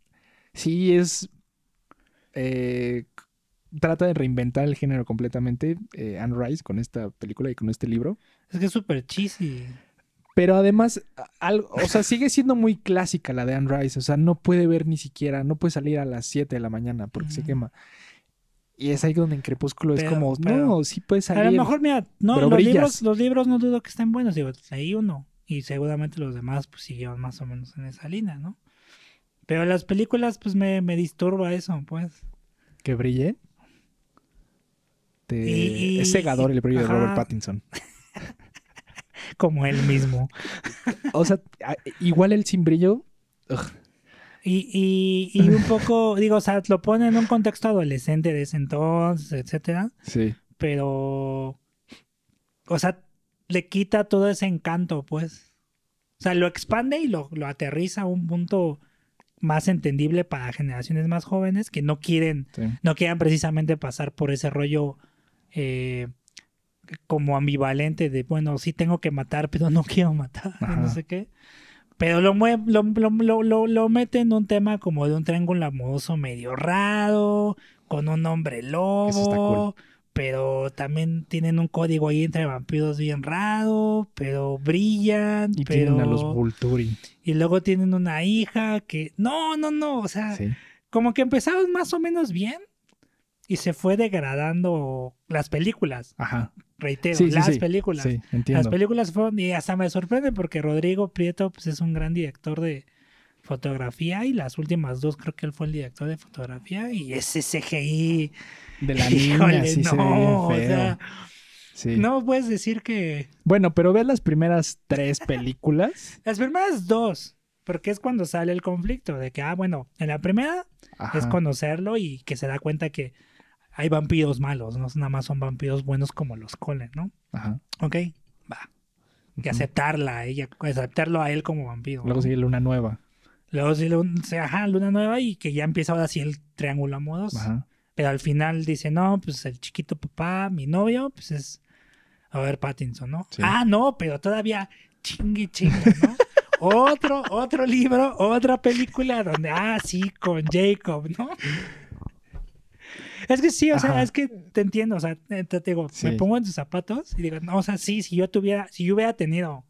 sí es eh, trata de reinventar el género completamente eh, Anne Rice con esta película y con este libro. Es que es súper cheesy. Pero además, a- algo, o sea, sigue siendo muy clásica la de Anne Rice. O sea, no puede ver ni siquiera, no puede salir a las 7 de la mañana porque se quema. Y es ahí donde en Crepúsculo es como, pero- no, sí puede A salir. lo mejor, mira, no, los brillas. libros, los libros no dudo que estén buenos. Digo, leí uno. Y seguramente los demás, pues siguieron más o menos en esa línea, ¿no? Pero las películas, pues me, me disturba eso, pues. Que brille. Te- Y- y- es cegador el brillo de ajá. Robert Pattinson. Como él mismo. O sea, igual el sin brillo. ugh, Y, y, y un poco, digo, o sea, lo pone en un contexto adolescente de ese entonces, etcétera. sí. Pero, o sea, le quita todo ese encanto, pues. O sea, lo expande y lo, lo aterriza a un punto más entendible para generaciones más jóvenes que no quieren, sí. no quieran precisamente pasar por ese rollo eh, como ambivalente de, bueno, sí tengo que matar, pero no quiero matar, Ajá. no sé qué. Pero lo, lo, lo, lo, lo- lo mete en un tema como de un triángulo amoroso medio raro, con un hombre lobo. Eso está cool. Pero también tienen un código ahí entre vampiros bien raro, pero brillan, Y pero... tienen a los Volturi. Y luego tienen una hija que... No, no, no, o sea, Sí. como que empezaron más o menos bien y se fue degradando las películas, Ajá. Reitero, Sí, las sí. películas. Las películas fueron, y hasta me sorprende porque Rodrigo Prieto pues, es un gran director de, fotografía y las últimas dos creo que él fue el director de fotografía y ese CGI De la híjole, niña, sí se ve no, bien o feo. sea, Sí. no puedes decir que Bueno, pero ves las primeras tres películas. las primeras dos porque es cuando sale el conflicto de que ah bueno en la primera Ajá. es conocerlo y que se da cuenta que hay vampiros malos no nada más son vampiros buenos como los Colen no Ajá. Ok, va que Ujú. aceptarla a ella aceptarlo a él como vampiro Luego ¿no? sigue Luna Nueva. Luego sí, lun- sí, ajá, luna nueva y que ya empieza ahora sí el triángulo amoroso. Ajá. Pero al final dice, no, pues el chiquito papá, mi novio, pues es a ver Pattinson, ¿no? Sí. Ah, no, pero todavía chingue chingue, ¿no? otro, otro libro, otra película donde, ah, sí, con Jacob, ¿no? Es que sí, o sea, es que te entiendo, o sea, te, te digo, me pongo en tus zapatos y digo, no, o sea, sí, si yo tuviera, si yo hubiera tenido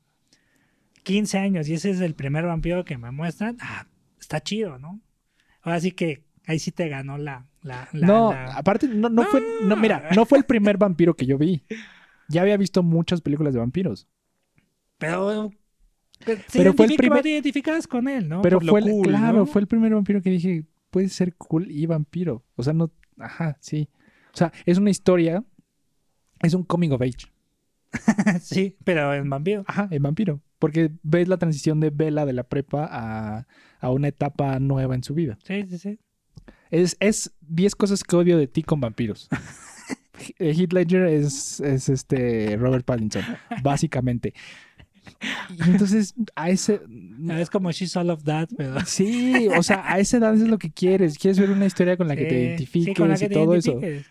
15 años y ese es el primer vampiro que me muestran, ah, está chido, ¿no? Ahora sí que ahí sí te ganó la... la, la- no, la- aparte, no, no fue. No, mira, no fue el primer vampiro que yo vi. Ya había visto muchas películas de vampiros. Pero... Pero, Pero fue el primer- te identificas con él, ¿no? Pero Por fue el, cool, claro, ¿no? fue el primer vampiro que dije, puede ser cool y vampiro. O sea, no, ajá, sí. O sea, es una historia, es un coming of age. sí, pero en vampiro. Ajá, el vampiro. Porque ves la transición de Bella de la prepa a, a una etapa nueva en su vida. Sí, sí, sí. Es, es 10 cosas que odio de ti con vampiros. Heath Ledger es, es este Robert Pattinson, básicamente. Y entonces, a ese. Es como She's All of That, pero... Sí, o sea, a esa edad es lo que quieres. Quieres ver una historia con la que te Sí, identifiques sí, con la que y te todo eso. identifiques.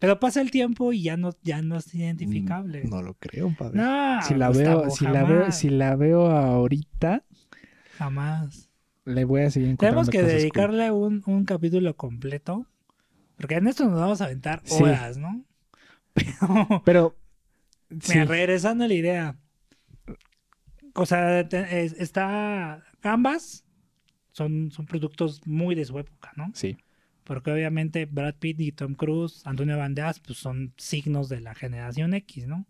Pero pasa el tiempo y ya no, ya no es identificable. Mm, No lo creo, padre. No, si la Gustavo, veo, si la veo, jamás, si la veo ahorita, Jamás. le voy a seguir encontrando Tenemos que cosas cool. dedicarle un, un capítulo completo. Porque en esto nos vamos a aventar Sí. horas, ¿no? Pero, Pero sí, mira, regresando a la idea. O sea, te- es- está. Ambas son, son productos muy de su época, ¿no? sí, Porque obviamente Brad Pitt y Tom Cruise, Antonio Banderas, pues son signos de la generación X, ¿no?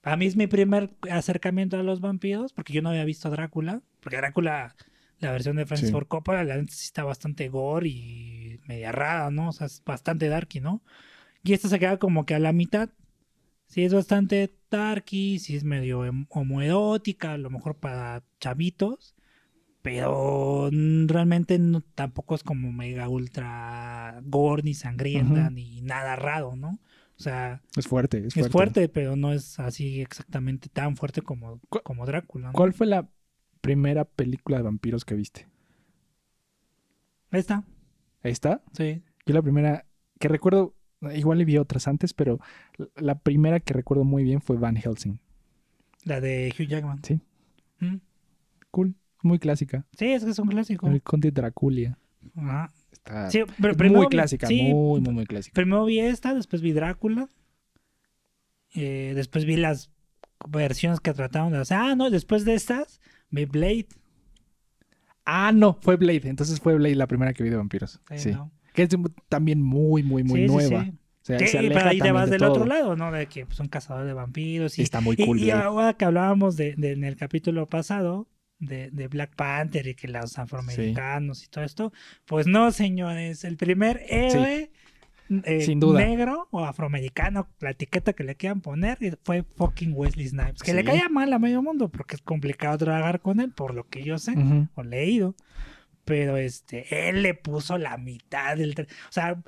Para mí es mi primer acercamiento a los vampiros, porque yo no había visto a Drácula, porque Drácula, la versión de Francis Sí. Ford Coppola, la neta sí está bastante gore y media rara, ¿no? O sea, es bastante darky, ¿no? Y esta se queda como que a la mitad. Sí es bastante darky, sí es medio em- homoerótica, a lo mejor para chavitos, pero realmente no, tampoco es como mega ultra gore ni sangrienta ni nada raro, ¿no? O sea, es fuerte, es es fuerte. fuerte, pero no es así exactamente tan fuerte como, ¿Cu- como Drácula. ¿no? ¿Cuál fue la primera película de vampiros que viste? Esta, ¿Esta? sí. Yo la primera que recuerdo, igual le vi otras antes, pero la- primera que recuerdo muy bien fue Van Helsing. La de Hugh Jackman. Sí. Mm. Cool, muy clásica. Sí, es que es un clásico. El Conde Draculia. Ajá. Está Sí, pero primero muy clásica, sí, muy, muy, muy clásica. Primero vi esta, después vi Drácula. eh, después vi las versiones que trataron de hacer. Ah, no, después de estas, vi Blade. Ah, no, fue Blade. Entonces fue Blade la primera que vi de vampiros. Sí. ¿no? Que es también muy, muy, muy Sí, nueva. sí. Sí, se pero aleja ahí te vas de del todo. otro lado, ¿no? De que pues, son cazadores de vampiros. Y, Está muy y- cool. y Blade. ahora que hablábamos de, de- en el capítulo pasado de, de Black Panther y que los afroamericanos y todo esto, pues no, señores, el primer héroe eh, Sin duda. negro o afroamericano, la etiqueta que le quieran poner, y fue fucking Wesley Snipes. Que le caía mal a medio mundo porque es complicado trabajar con él, por lo que yo sé o leído. Pero este, él le puso la mitad del. O sea,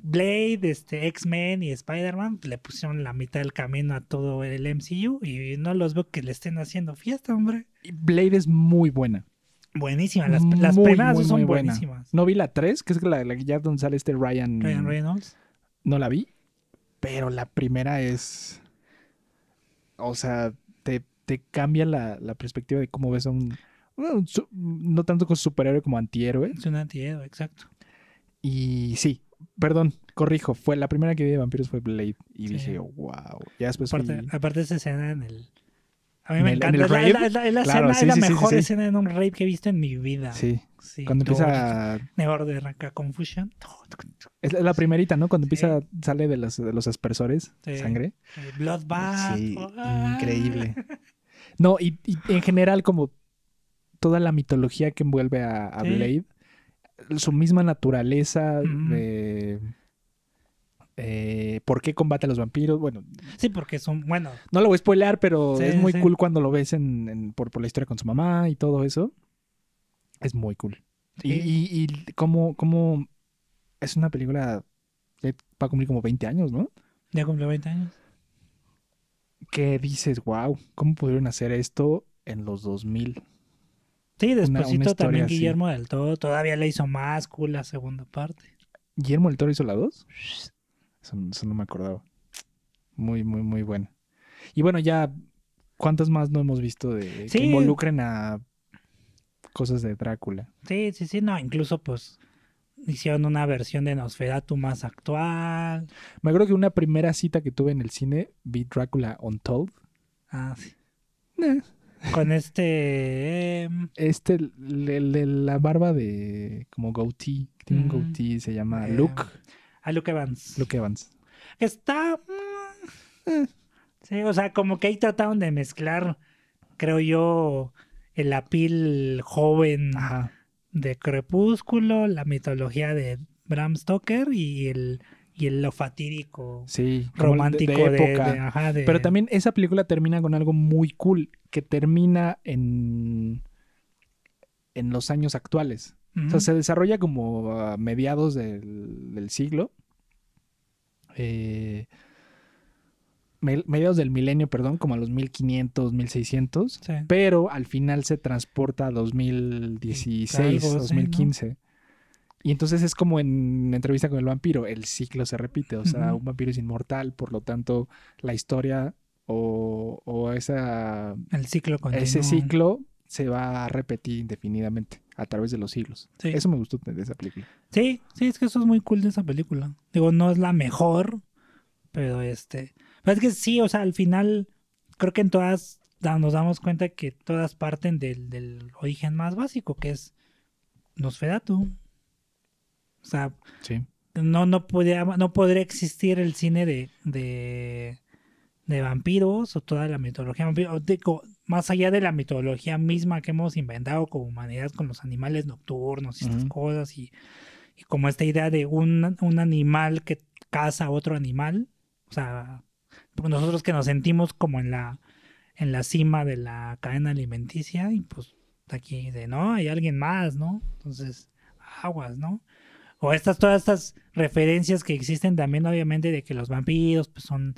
Blade, este, X-Men y Spider-Man le pusieron la mitad del camino a todo el MCU y no los veo que le estén haciendo fiesta, hombre. Blade es muy buena. Buenísima, las, las Muy, primeras muy, son muy buena. buenísimas. No vi la 3, que es la, la que ya donde sale este Ryan. Ryan Reynolds. No la vi. Pero la primera es. O sea, te, te cambia la, la perspectiva de cómo ves a un. Bueno, un su- no tanto como superhéroe como antihéroe. Es un antihéroe, exacto. Y sí, perdón, corrijo. Fue la primera que vi de vampiros fue Blade. Y Sí. dije, wow. Ya después Aparte, fui- aparte esa escena en el. A mí ¿En me el- encanta. el Es la, Claro, escena, sí, es la sí, mejor sí. escena en un rape que he visto en mi vida. Sí. Sí, Cuando empieza. Mejor de Confusion. Es la primerita, ¿no? Cuando empieza, sale de los, de los aspersores, sangre. Eh, Bloodbath. Sí, Ah. increíble. No, y, y en general, como toda la mitología que envuelve a, a Sí. Blade, su misma naturaleza de eh, por qué combate a los vampiros. Bueno, Sí, porque son, bueno, no lo voy a spoilear, pero Sí, es muy sí. cool cuando lo ves en, en- por, por la historia con su mamá y todo eso. Es muy cool. Y, Sí. y, y cómo, cómo es una película que va a cumplir como 20 años, ¿no? ya cumplió 20 años. Que dices, wow, ¿cómo pudieron hacer esto en los 2000? Sí, historia también así. Guillermo del Todo todavía le hizo más cool la segunda parte. ¿Guillermo del Toro hizo la 2? Eso, eso no me acordaba. Muy, muy, muy buena. Y bueno, ya, ¿cuántas más no hemos visto de Sí. que involucren a cosas de Drácula? Sí, sí, sí, no, incluso pues hicieron una versión de Nosferatu más actual. Me acuerdo que una primera cita que tuve en el cine vi Drácula Untold. Ah, sí. Eh, Con este... em, Este, la barba de como goatee, tiene un goatee, se llama Eh, Luke, a Luke Evans. Luke Evans. Está... mm, eh, Sí, o sea, como que ahí trataron de mezclar, creo yo, el apil joven Ajá. de Crepúsculo, la mitología de Bram Stoker y el, y el lo fatídico Sí, romántico de, de, época. de- ajá, de- Pero también esa película termina con algo muy cool, que termina en, en los años actuales. O sea, se desarrolla como a mediados del, del siglo. Eh, me- mediados del milenio, perdón, como a los 1500, 1600. Sí. Pero al final se transporta a 2016, Algo así, ¿no? 2015. Y entonces es como en entrevista con el vampiro, el ciclo se repite, o sea, un vampiro es inmortal, por lo tanto la historia o, o esa, El ciclo continúa. ese ciclo se va a repetir indefinidamente a través de los siglos. Sí. Eso me gustó de esa película. Sí, sí, es que eso es muy cool de esa película. Digo, no es la mejor, pero este... Pero es que sí, o sea, al final creo que en todas da- nos damos cuenta que todas parten del, del origen más básico, que es Nosferatu. O sea, Sí. no, no, podría, no podría existir el cine de, de, de vampiros o toda la mitología vampiro. Digo, más allá de la mitología misma que hemos inventado como humanidad con los animales nocturnos y estas cosas y, y como esta idea de un, un animal que caza a otro animal. O sea, pues nosotros que nos sentimos como en la, en la cima de la cadena alimenticia y pues aquí de no, hay alguien más, ¿no? Entonces, aguas, ¿no? O estas, todas estas referencias que existen también, obviamente, de que los vampiros pues, son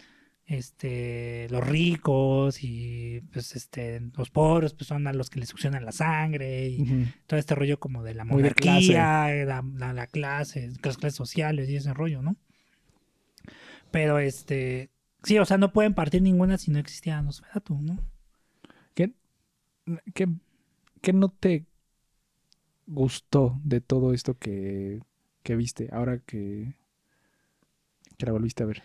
este los ricos y pues este los pobres pues son a los que les succionan la sangre y todo este rollo como de la de monarquía, la, la, la clase, las clases sociales y ese rollo, ¿no? Pero este, sí, o sea, no pueden partir ninguna si no existiera Nosferatu, ¿no? ¿Qué, qué, qué no te gustó de todo esto que, que viste ahora que, que la volviste a ver?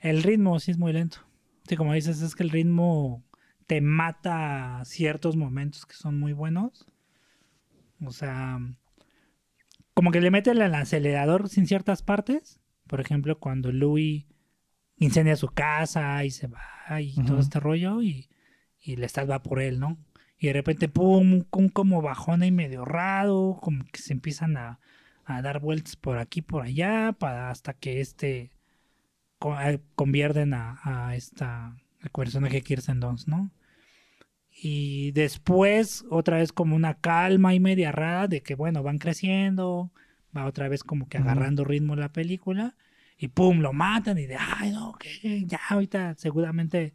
El ritmo sí es muy lento. Sí, como dices, es que el ritmo te mata ciertos momentos que son muy buenos. O sea, como que le mete el acelerador sin ciertas partes. Por ejemplo, cuando Louis incendia su casa y se va y todo este rollo y, y le salva por él, ¿no? Y de repente, pum, un como bajón ahí medio raro, como que se empiezan a, a dar vueltas por aquí, por allá, para hasta que este eh, convierten a, a esta el personaje Kirsten Dunst, ¿no? Y después otra vez como una calma y media rara de que bueno, van creciendo, va otra vez como que agarrando ritmo la película y pum, lo matan y de, ay no, que ya ahorita seguramente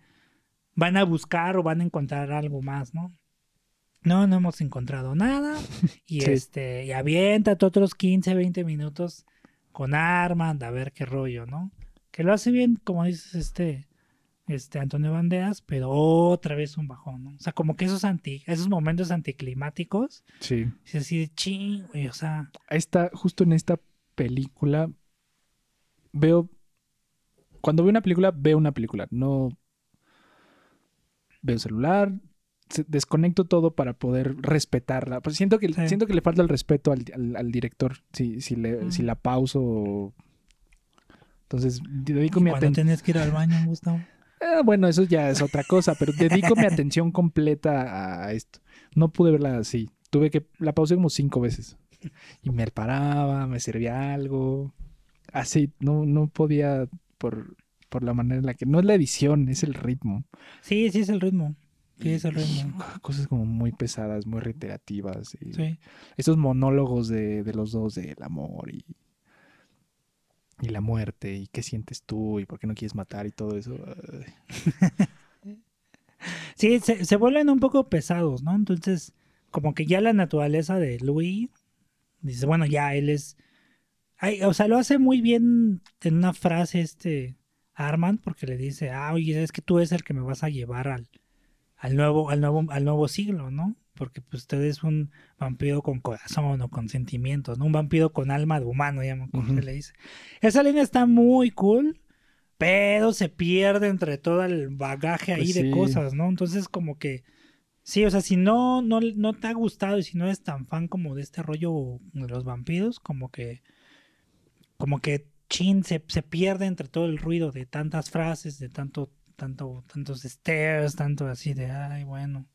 van a buscar o van a encontrar algo más, ¿no? No, no hemos encontrado nada y Sí. este y aviéntate otros 15, 20 minutos con armas, a ver qué rollo, ¿no? Que lo hace bien, como dices, este, este Antonio Banderas, pero otra vez un bajón, ¿no? O sea, como que esos anti, esos momentos anticlimáticos, Sí. es así de ching, güey, o sea, Esta, justo en esta película veo. Cuando veo una película, veo una película. No veo celular. Desconecto todo para poder respetarla. Pues siento que, Sí. siento que le falta el respeto al, al- al director. Si, si, le, Mm. si la pauso. Entonces, dedico mi cuando atención. tenías que ir al baño, Gustavo. Eh, bueno, eso ya es otra cosa, pero dedico mi atención completa a esto. No pude verla así. Tuve que, la pausé como cinco veces. Y me paraba, me servía algo. Así, no, no podía por, por la manera en la que... No es la edición, es el ritmo. Sí, sí es el ritmo. Sí es el ritmo. Cosas como muy pesadas, muy reiterativas. Y Sí. Esos monólogos de, de los dos, del amor y, y la muerte, y qué sientes tú, y por qué no quieres matar y todo eso. Sí, se, se vuelven un poco pesados, ¿no? Entonces, como que ya la naturaleza de Louis, dice, bueno, ya él es... Ay, o sea, lo hace muy bien en una frase este Armand, porque le dice, ah, oye, es que tú eres el que me vas a llevar al, al, nuevo, al, nuevo, al nuevo siglo, ¿no? Porque pues usted es un vampiro con corazón o con sentimientos, ¿no? Un vampiro con alma de humano, ya me acuerdo le dice. Esa línea está muy cool, pero se pierde entre todo el bagaje ahí Pues de sí. cosas, ¿no? Entonces como que sí, o sea, si no, no, no te ha gustado y si no eres tan fan como de este rollo de los vampiros, como que como que chin se, se pierde entre todo el ruido de tantas frases, de tanto, tanto, tantos stairs, tanto así de ay bueno,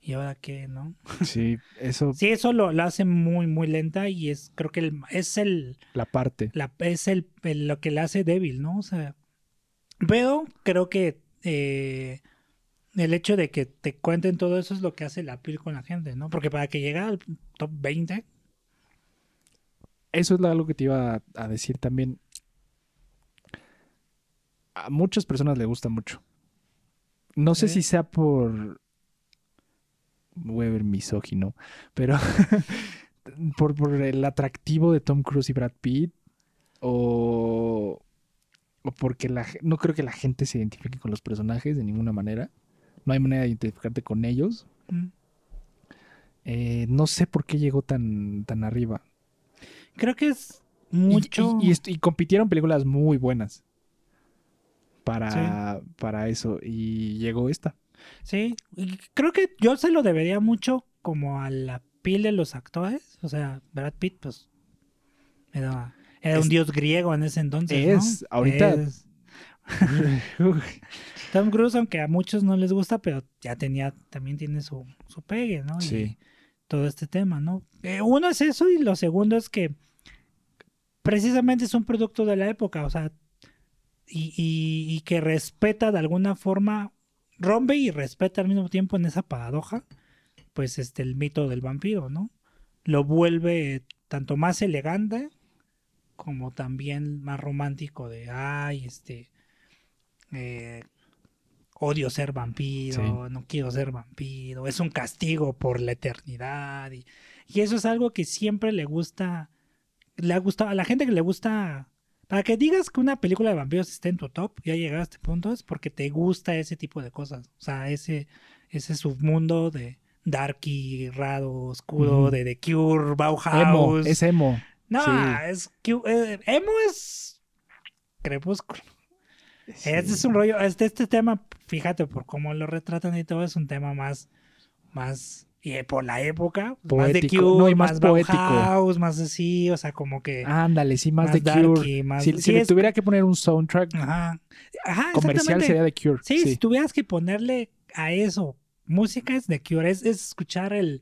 y ahora qué, ¿no? Sí, eso, Sí, eso lo, lo hace muy, muy lenta y es, creo que el- es el, la parte. la, es el, el- lo que le hace débil, ¿no? O sea, pero creo que eh, el hecho de que te cuenten todo eso es lo que hace la piel con la gente, ¿no? Porque para que llegue al top 20, Eso es algo que te iba a, a decir también. A muchas personas le gusta mucho. No sé si sea por. Voy a ver misógino, pero por, por el atractivo de Tom Cruise y Brad Pitt. O. O porque la, no creo que la gente se identifique con los personajes de ninguna manera. No hay manera de identificarte con ellos. mm, Eh, no sé por qué llegó tan, tan arriba. creo que es mucho... Y, y est- y compitieron películas muy buenas para, para eso. Y llegó esta. Sí, y creo que yo se lo debería mucho como a la piel de los actores. O sea, Brad Pitt, pues, era, era Es- un dios griego en ese entonces. ¿no? Es, ahorita- Es. Tom Cruise, aunque a muchos no les gusta, pero ya tenía, también tiene su, su pegue, ¿no? Y Sí. todo este tema, ¿no? Eh, uno es eso y lo segundo es que precisamente es un producto de la época, o sea, y, y- y que respeta de alguna forma, rompe y respeta al mismo tiempo en esa paradoja, pues este, el mito del vampiro, ¿no? Lo vuelve tanto más elegante como también más romántico de, ay, este, eh, odio ser vampiro, no quiero ser vampiro, es un castigo por la eternidad. Y, y eso es algo que siempre le gusta, le ha gustado a la gente que le gusta. Para que digas que una película de vampiros esté en tu top, ya llegar a este punto, es porque te gusta ese tipo de cosas. O sea, ese, ese submundo de darky, raro, oscuro, de The Cure, Emo, Bauhaus. es emo. no, sí. es eh, emo es crepúsculo. Sí. Este es un rollo, este, este tema, fíjate por cómo lo retratan y todo, es un tema más, más, y eh, por la época, más de Cure, no, y más poético. Bauhaus, más así, o sea, como que Ándale, sí, más, más de Cure. más- si sí, si le tuviera que poner un soundtrack ajá, ajá, comercial sería de Cure. Sí, Sí, si tuvieras que ponerle a eso, música es de Cure, es, es escuchar el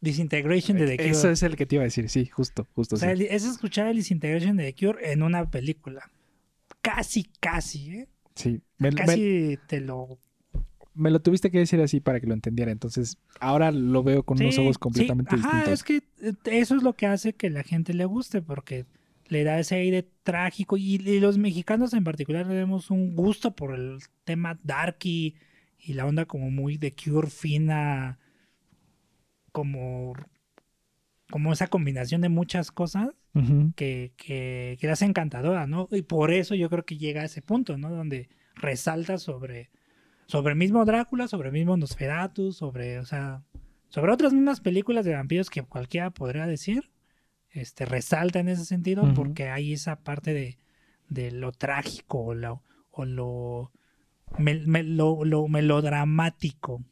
Disintegration de The Cure. Eso es el que te iba a decir, sí, justo, justo. O sea, sí. es escuchar el Disintegration de The Cure en una película. Casi, casi, ¿eh? Sí, me, me- Casi te lo me lo tuviste que decir así para que lo entendiera. Entonces, ahora lo veo con unos Sí, ojos sí, completamente ajá, distintos. es que eh, eso es lo que hace que la gente le guste, porque le da ese aire trágico. Y, y los mexicanos en particular tenemos un gusto por el tema darky y la onda como muy de cure fina, como, como esa combinación de muchas cosas que, que, que la hace encantadora, ¿no? Y por eso yo creo que llega a ese punto, ¿no? Donde resalta sobre, sobre el mismo Drácula, sobre el mismo Nosferatu, sobre, o sea, sobre otras mismas películas de vampiros que cualquiera podría decir, este, resalta en ese sentido porque hay esa parte de, de lo trágico o lo, o lo, lo, lo melodramático,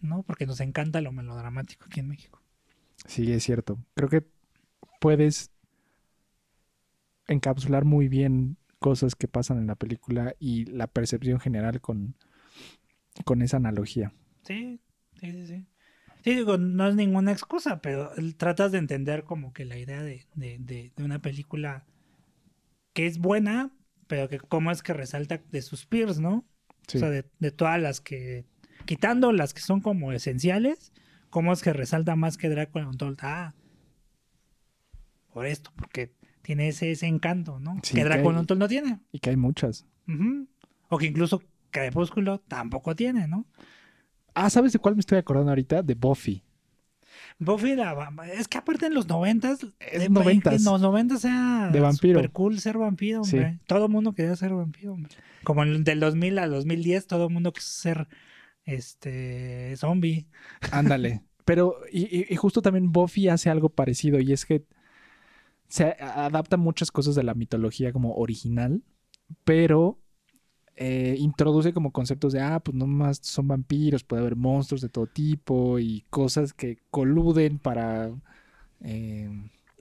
¿no? Porque nos encanta lo melodramático aquí en México. Sí, es cierto. Creo que puedes encapsular muy bien cosas que pasan en la película y la percepción general con, con esa analogía. Sí, sí, sí, sí. Sí, digo, no es ninguna excusa, pero tratas de entender como que la idea de, de, de, de una película que es buena, pero que cómo es que resalta de sus peers, ¿no? Sí. O sea, de, de todas las que, quitando las que son como esenciales, cómo es que resalta más que Drácula Untold. Ah, por esto, porque tiene ese, ese encanto, ¿no? Sí, que que Drácula hay- Untold no tiene. Y que hay muchas. O que incluso Crepúsculo tampoco tiene, ¿no? Ah, ¿sabes de cuál me estoy acordando ahorita? De Buffy. Buffy la, es que aparte en los noventas en los noventas era De vampiro. super cool ser vampiro hombre. Sí. todo el mundo quería ser vampiro hombre. como del 2000 al 2010 todo el mundo quiso ser este zombie Ándale. Pero, y, y- justo también Buffy hace algo parecido y es que se adapta muchas cosas de la mitología como original, pero eh, introduce como conceptos de, ah, pues no más son vampiros, puede haber monstruos de todo tipo y cosas que coluden para eh,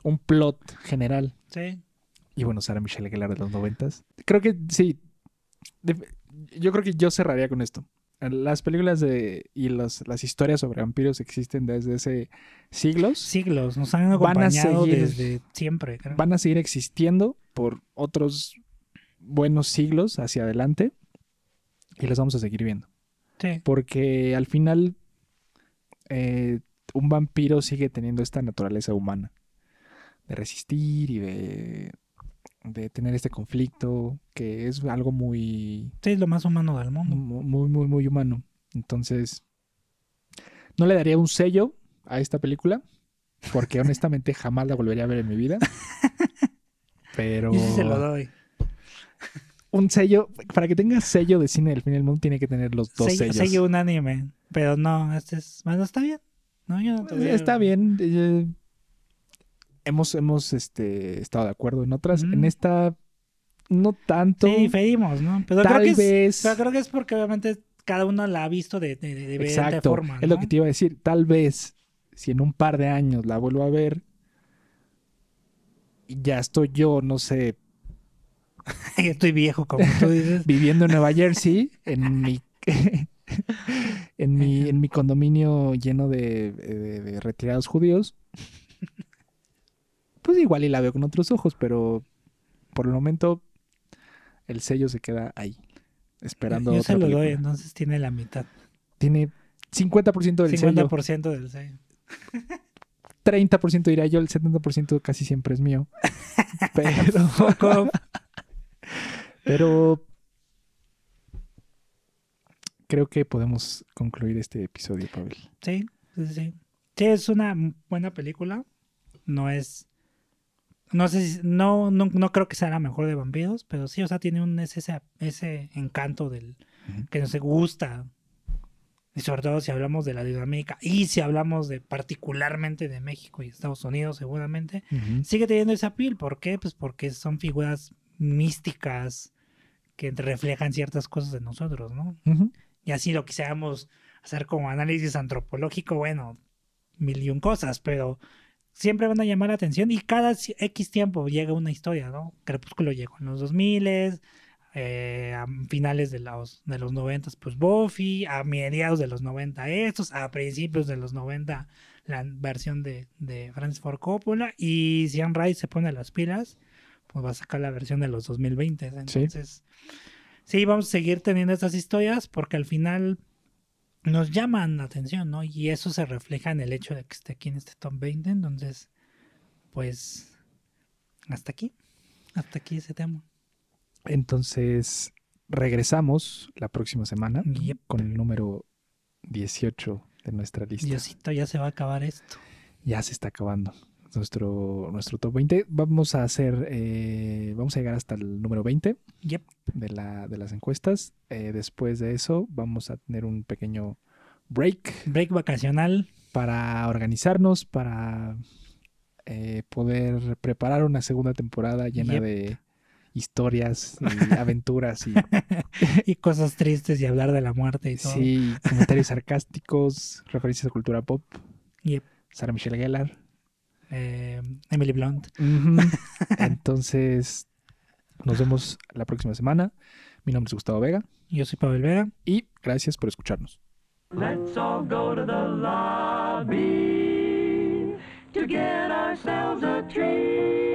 un plot general. sí Y bueno, Sarah Michelle Gellar de los noventas. Creo que sí. De- yo creo que yo cerraría con esto. Las películas de y los- las historias sobre vampiros existen desde hace siglos. siglos nos han Van a acompañado seguir- desde siempre creo. Van a seguir existiendo por otros buenos siglos hacia adelante. Y los vamos a seguir viendo. sí Porque al final eh, un vampiro sigue teniendo esta naturaleza humana. De resistir y de, de tener este conflicto que es algo muy, sí es lo más humano del mundo mu- muy, muy, muy humano. Entonces, no le daría un sello a esta película. Porque honestamente jamás la volvería a ver en mi vida. Pero yo sí se lo doy un sello, para que tenga sello de cine del fin del mundo, tiene que tener los dos sello, sellos. sello unánime pero no este es bueno está bien no yo no te a- Está bien. eh, hemos hemos este, estado de acuerdo en otras. En esta, no tanto. sí diferimos no pero creo Tal que es, vez. pero creo que es porque obviamente cada uno la ha visto de, de, de Exacto. forma Es lo ¿no? que te iba a decir. Tal vez, si en un par de años la vuelvo a ver, ya estoy yo, no sé, Estoy viejo, como tú dices. viviendo en Nueva Jersey, en mi. en mi, en mi condominio lleno de, de- de retirados judíos, pues igual y la veo con otros ojos, pero por el momento el sello se queda ahí, esperando Yo otra se lo película. doy, entonces tiene la mitad. Tiene 50% del sello, 50% del sello. 30% diría yo, el 70% casi siempre es mío. Pero. Pero creo que podemos concluir este episodio, Pavel. Sí, sí, sí. Sí, es una buena película. No es. No sé si. No, no, no creo que sea la mejor de vampiros, pero sí, o sea, tiene un ese, ese, encanto del Ujú. que nos gusta. Y sobre todo si hablamos de Latinoamérica y si hablamos de particularmente de México y Estados Unidos, seguramente. sigue teniendo ese appeal. ¿Por qué? Pues porque son figuras místicas que reflejan ciertas cosas de nosotros, ¿no? Y así lo quisiéramos hacer como análisis antropológico, bueno, mil y un cosas, pero siempre van a llamar la atención y cada X tiempo llega una historia, ¿no? Crepúsculo llegó en los 2000 eh, a finales de los, de los 90 pues Buffy, a mediados de los 90 estos, a principios de los 90 la versión de, de Francis Ford Coppola y si Anne Rice se pone las pilas, pues va a sacar la versión de los 2020. Entonces, sí, vamos a seguir teniendo estas historias porque al final nos llaman la atención, ¿no? Y eso se refleja en el hecho de que esté aquí en este top 20. Entonces, pues, hasta aquí. Hasta aquí ese tema. Entonces, regresamos la próxima semana Yep. con el número 18 de nuestra lista. Diosito, ya se va a acabar esto. Ya se está acabando nuestro, nuestro top 20. Vamos a hacer, eh, vamos a llegar hasta el número 20 Yep. de, la, de las encuestas. Eh, después de eso, vamos a tener un pequeño break Break vacacional. para organizarnos, para eh, poder preparar una segunda temporada llena Yep. de historias y aventuras y y cosas tristes y hablar de la muerte y todo. Sí, comentarios sarcásticos, referencias a cultura pop. Yep. Sarah Michelle Gellar. Eh, Emily Blunt. Entonces, Nos vemos la próxima semana. Mi nombre es Gustavo Vega Yo soy Pavel Vega. y gracias por escucharnos. Let's all go to the lobby to get ourselves a treat.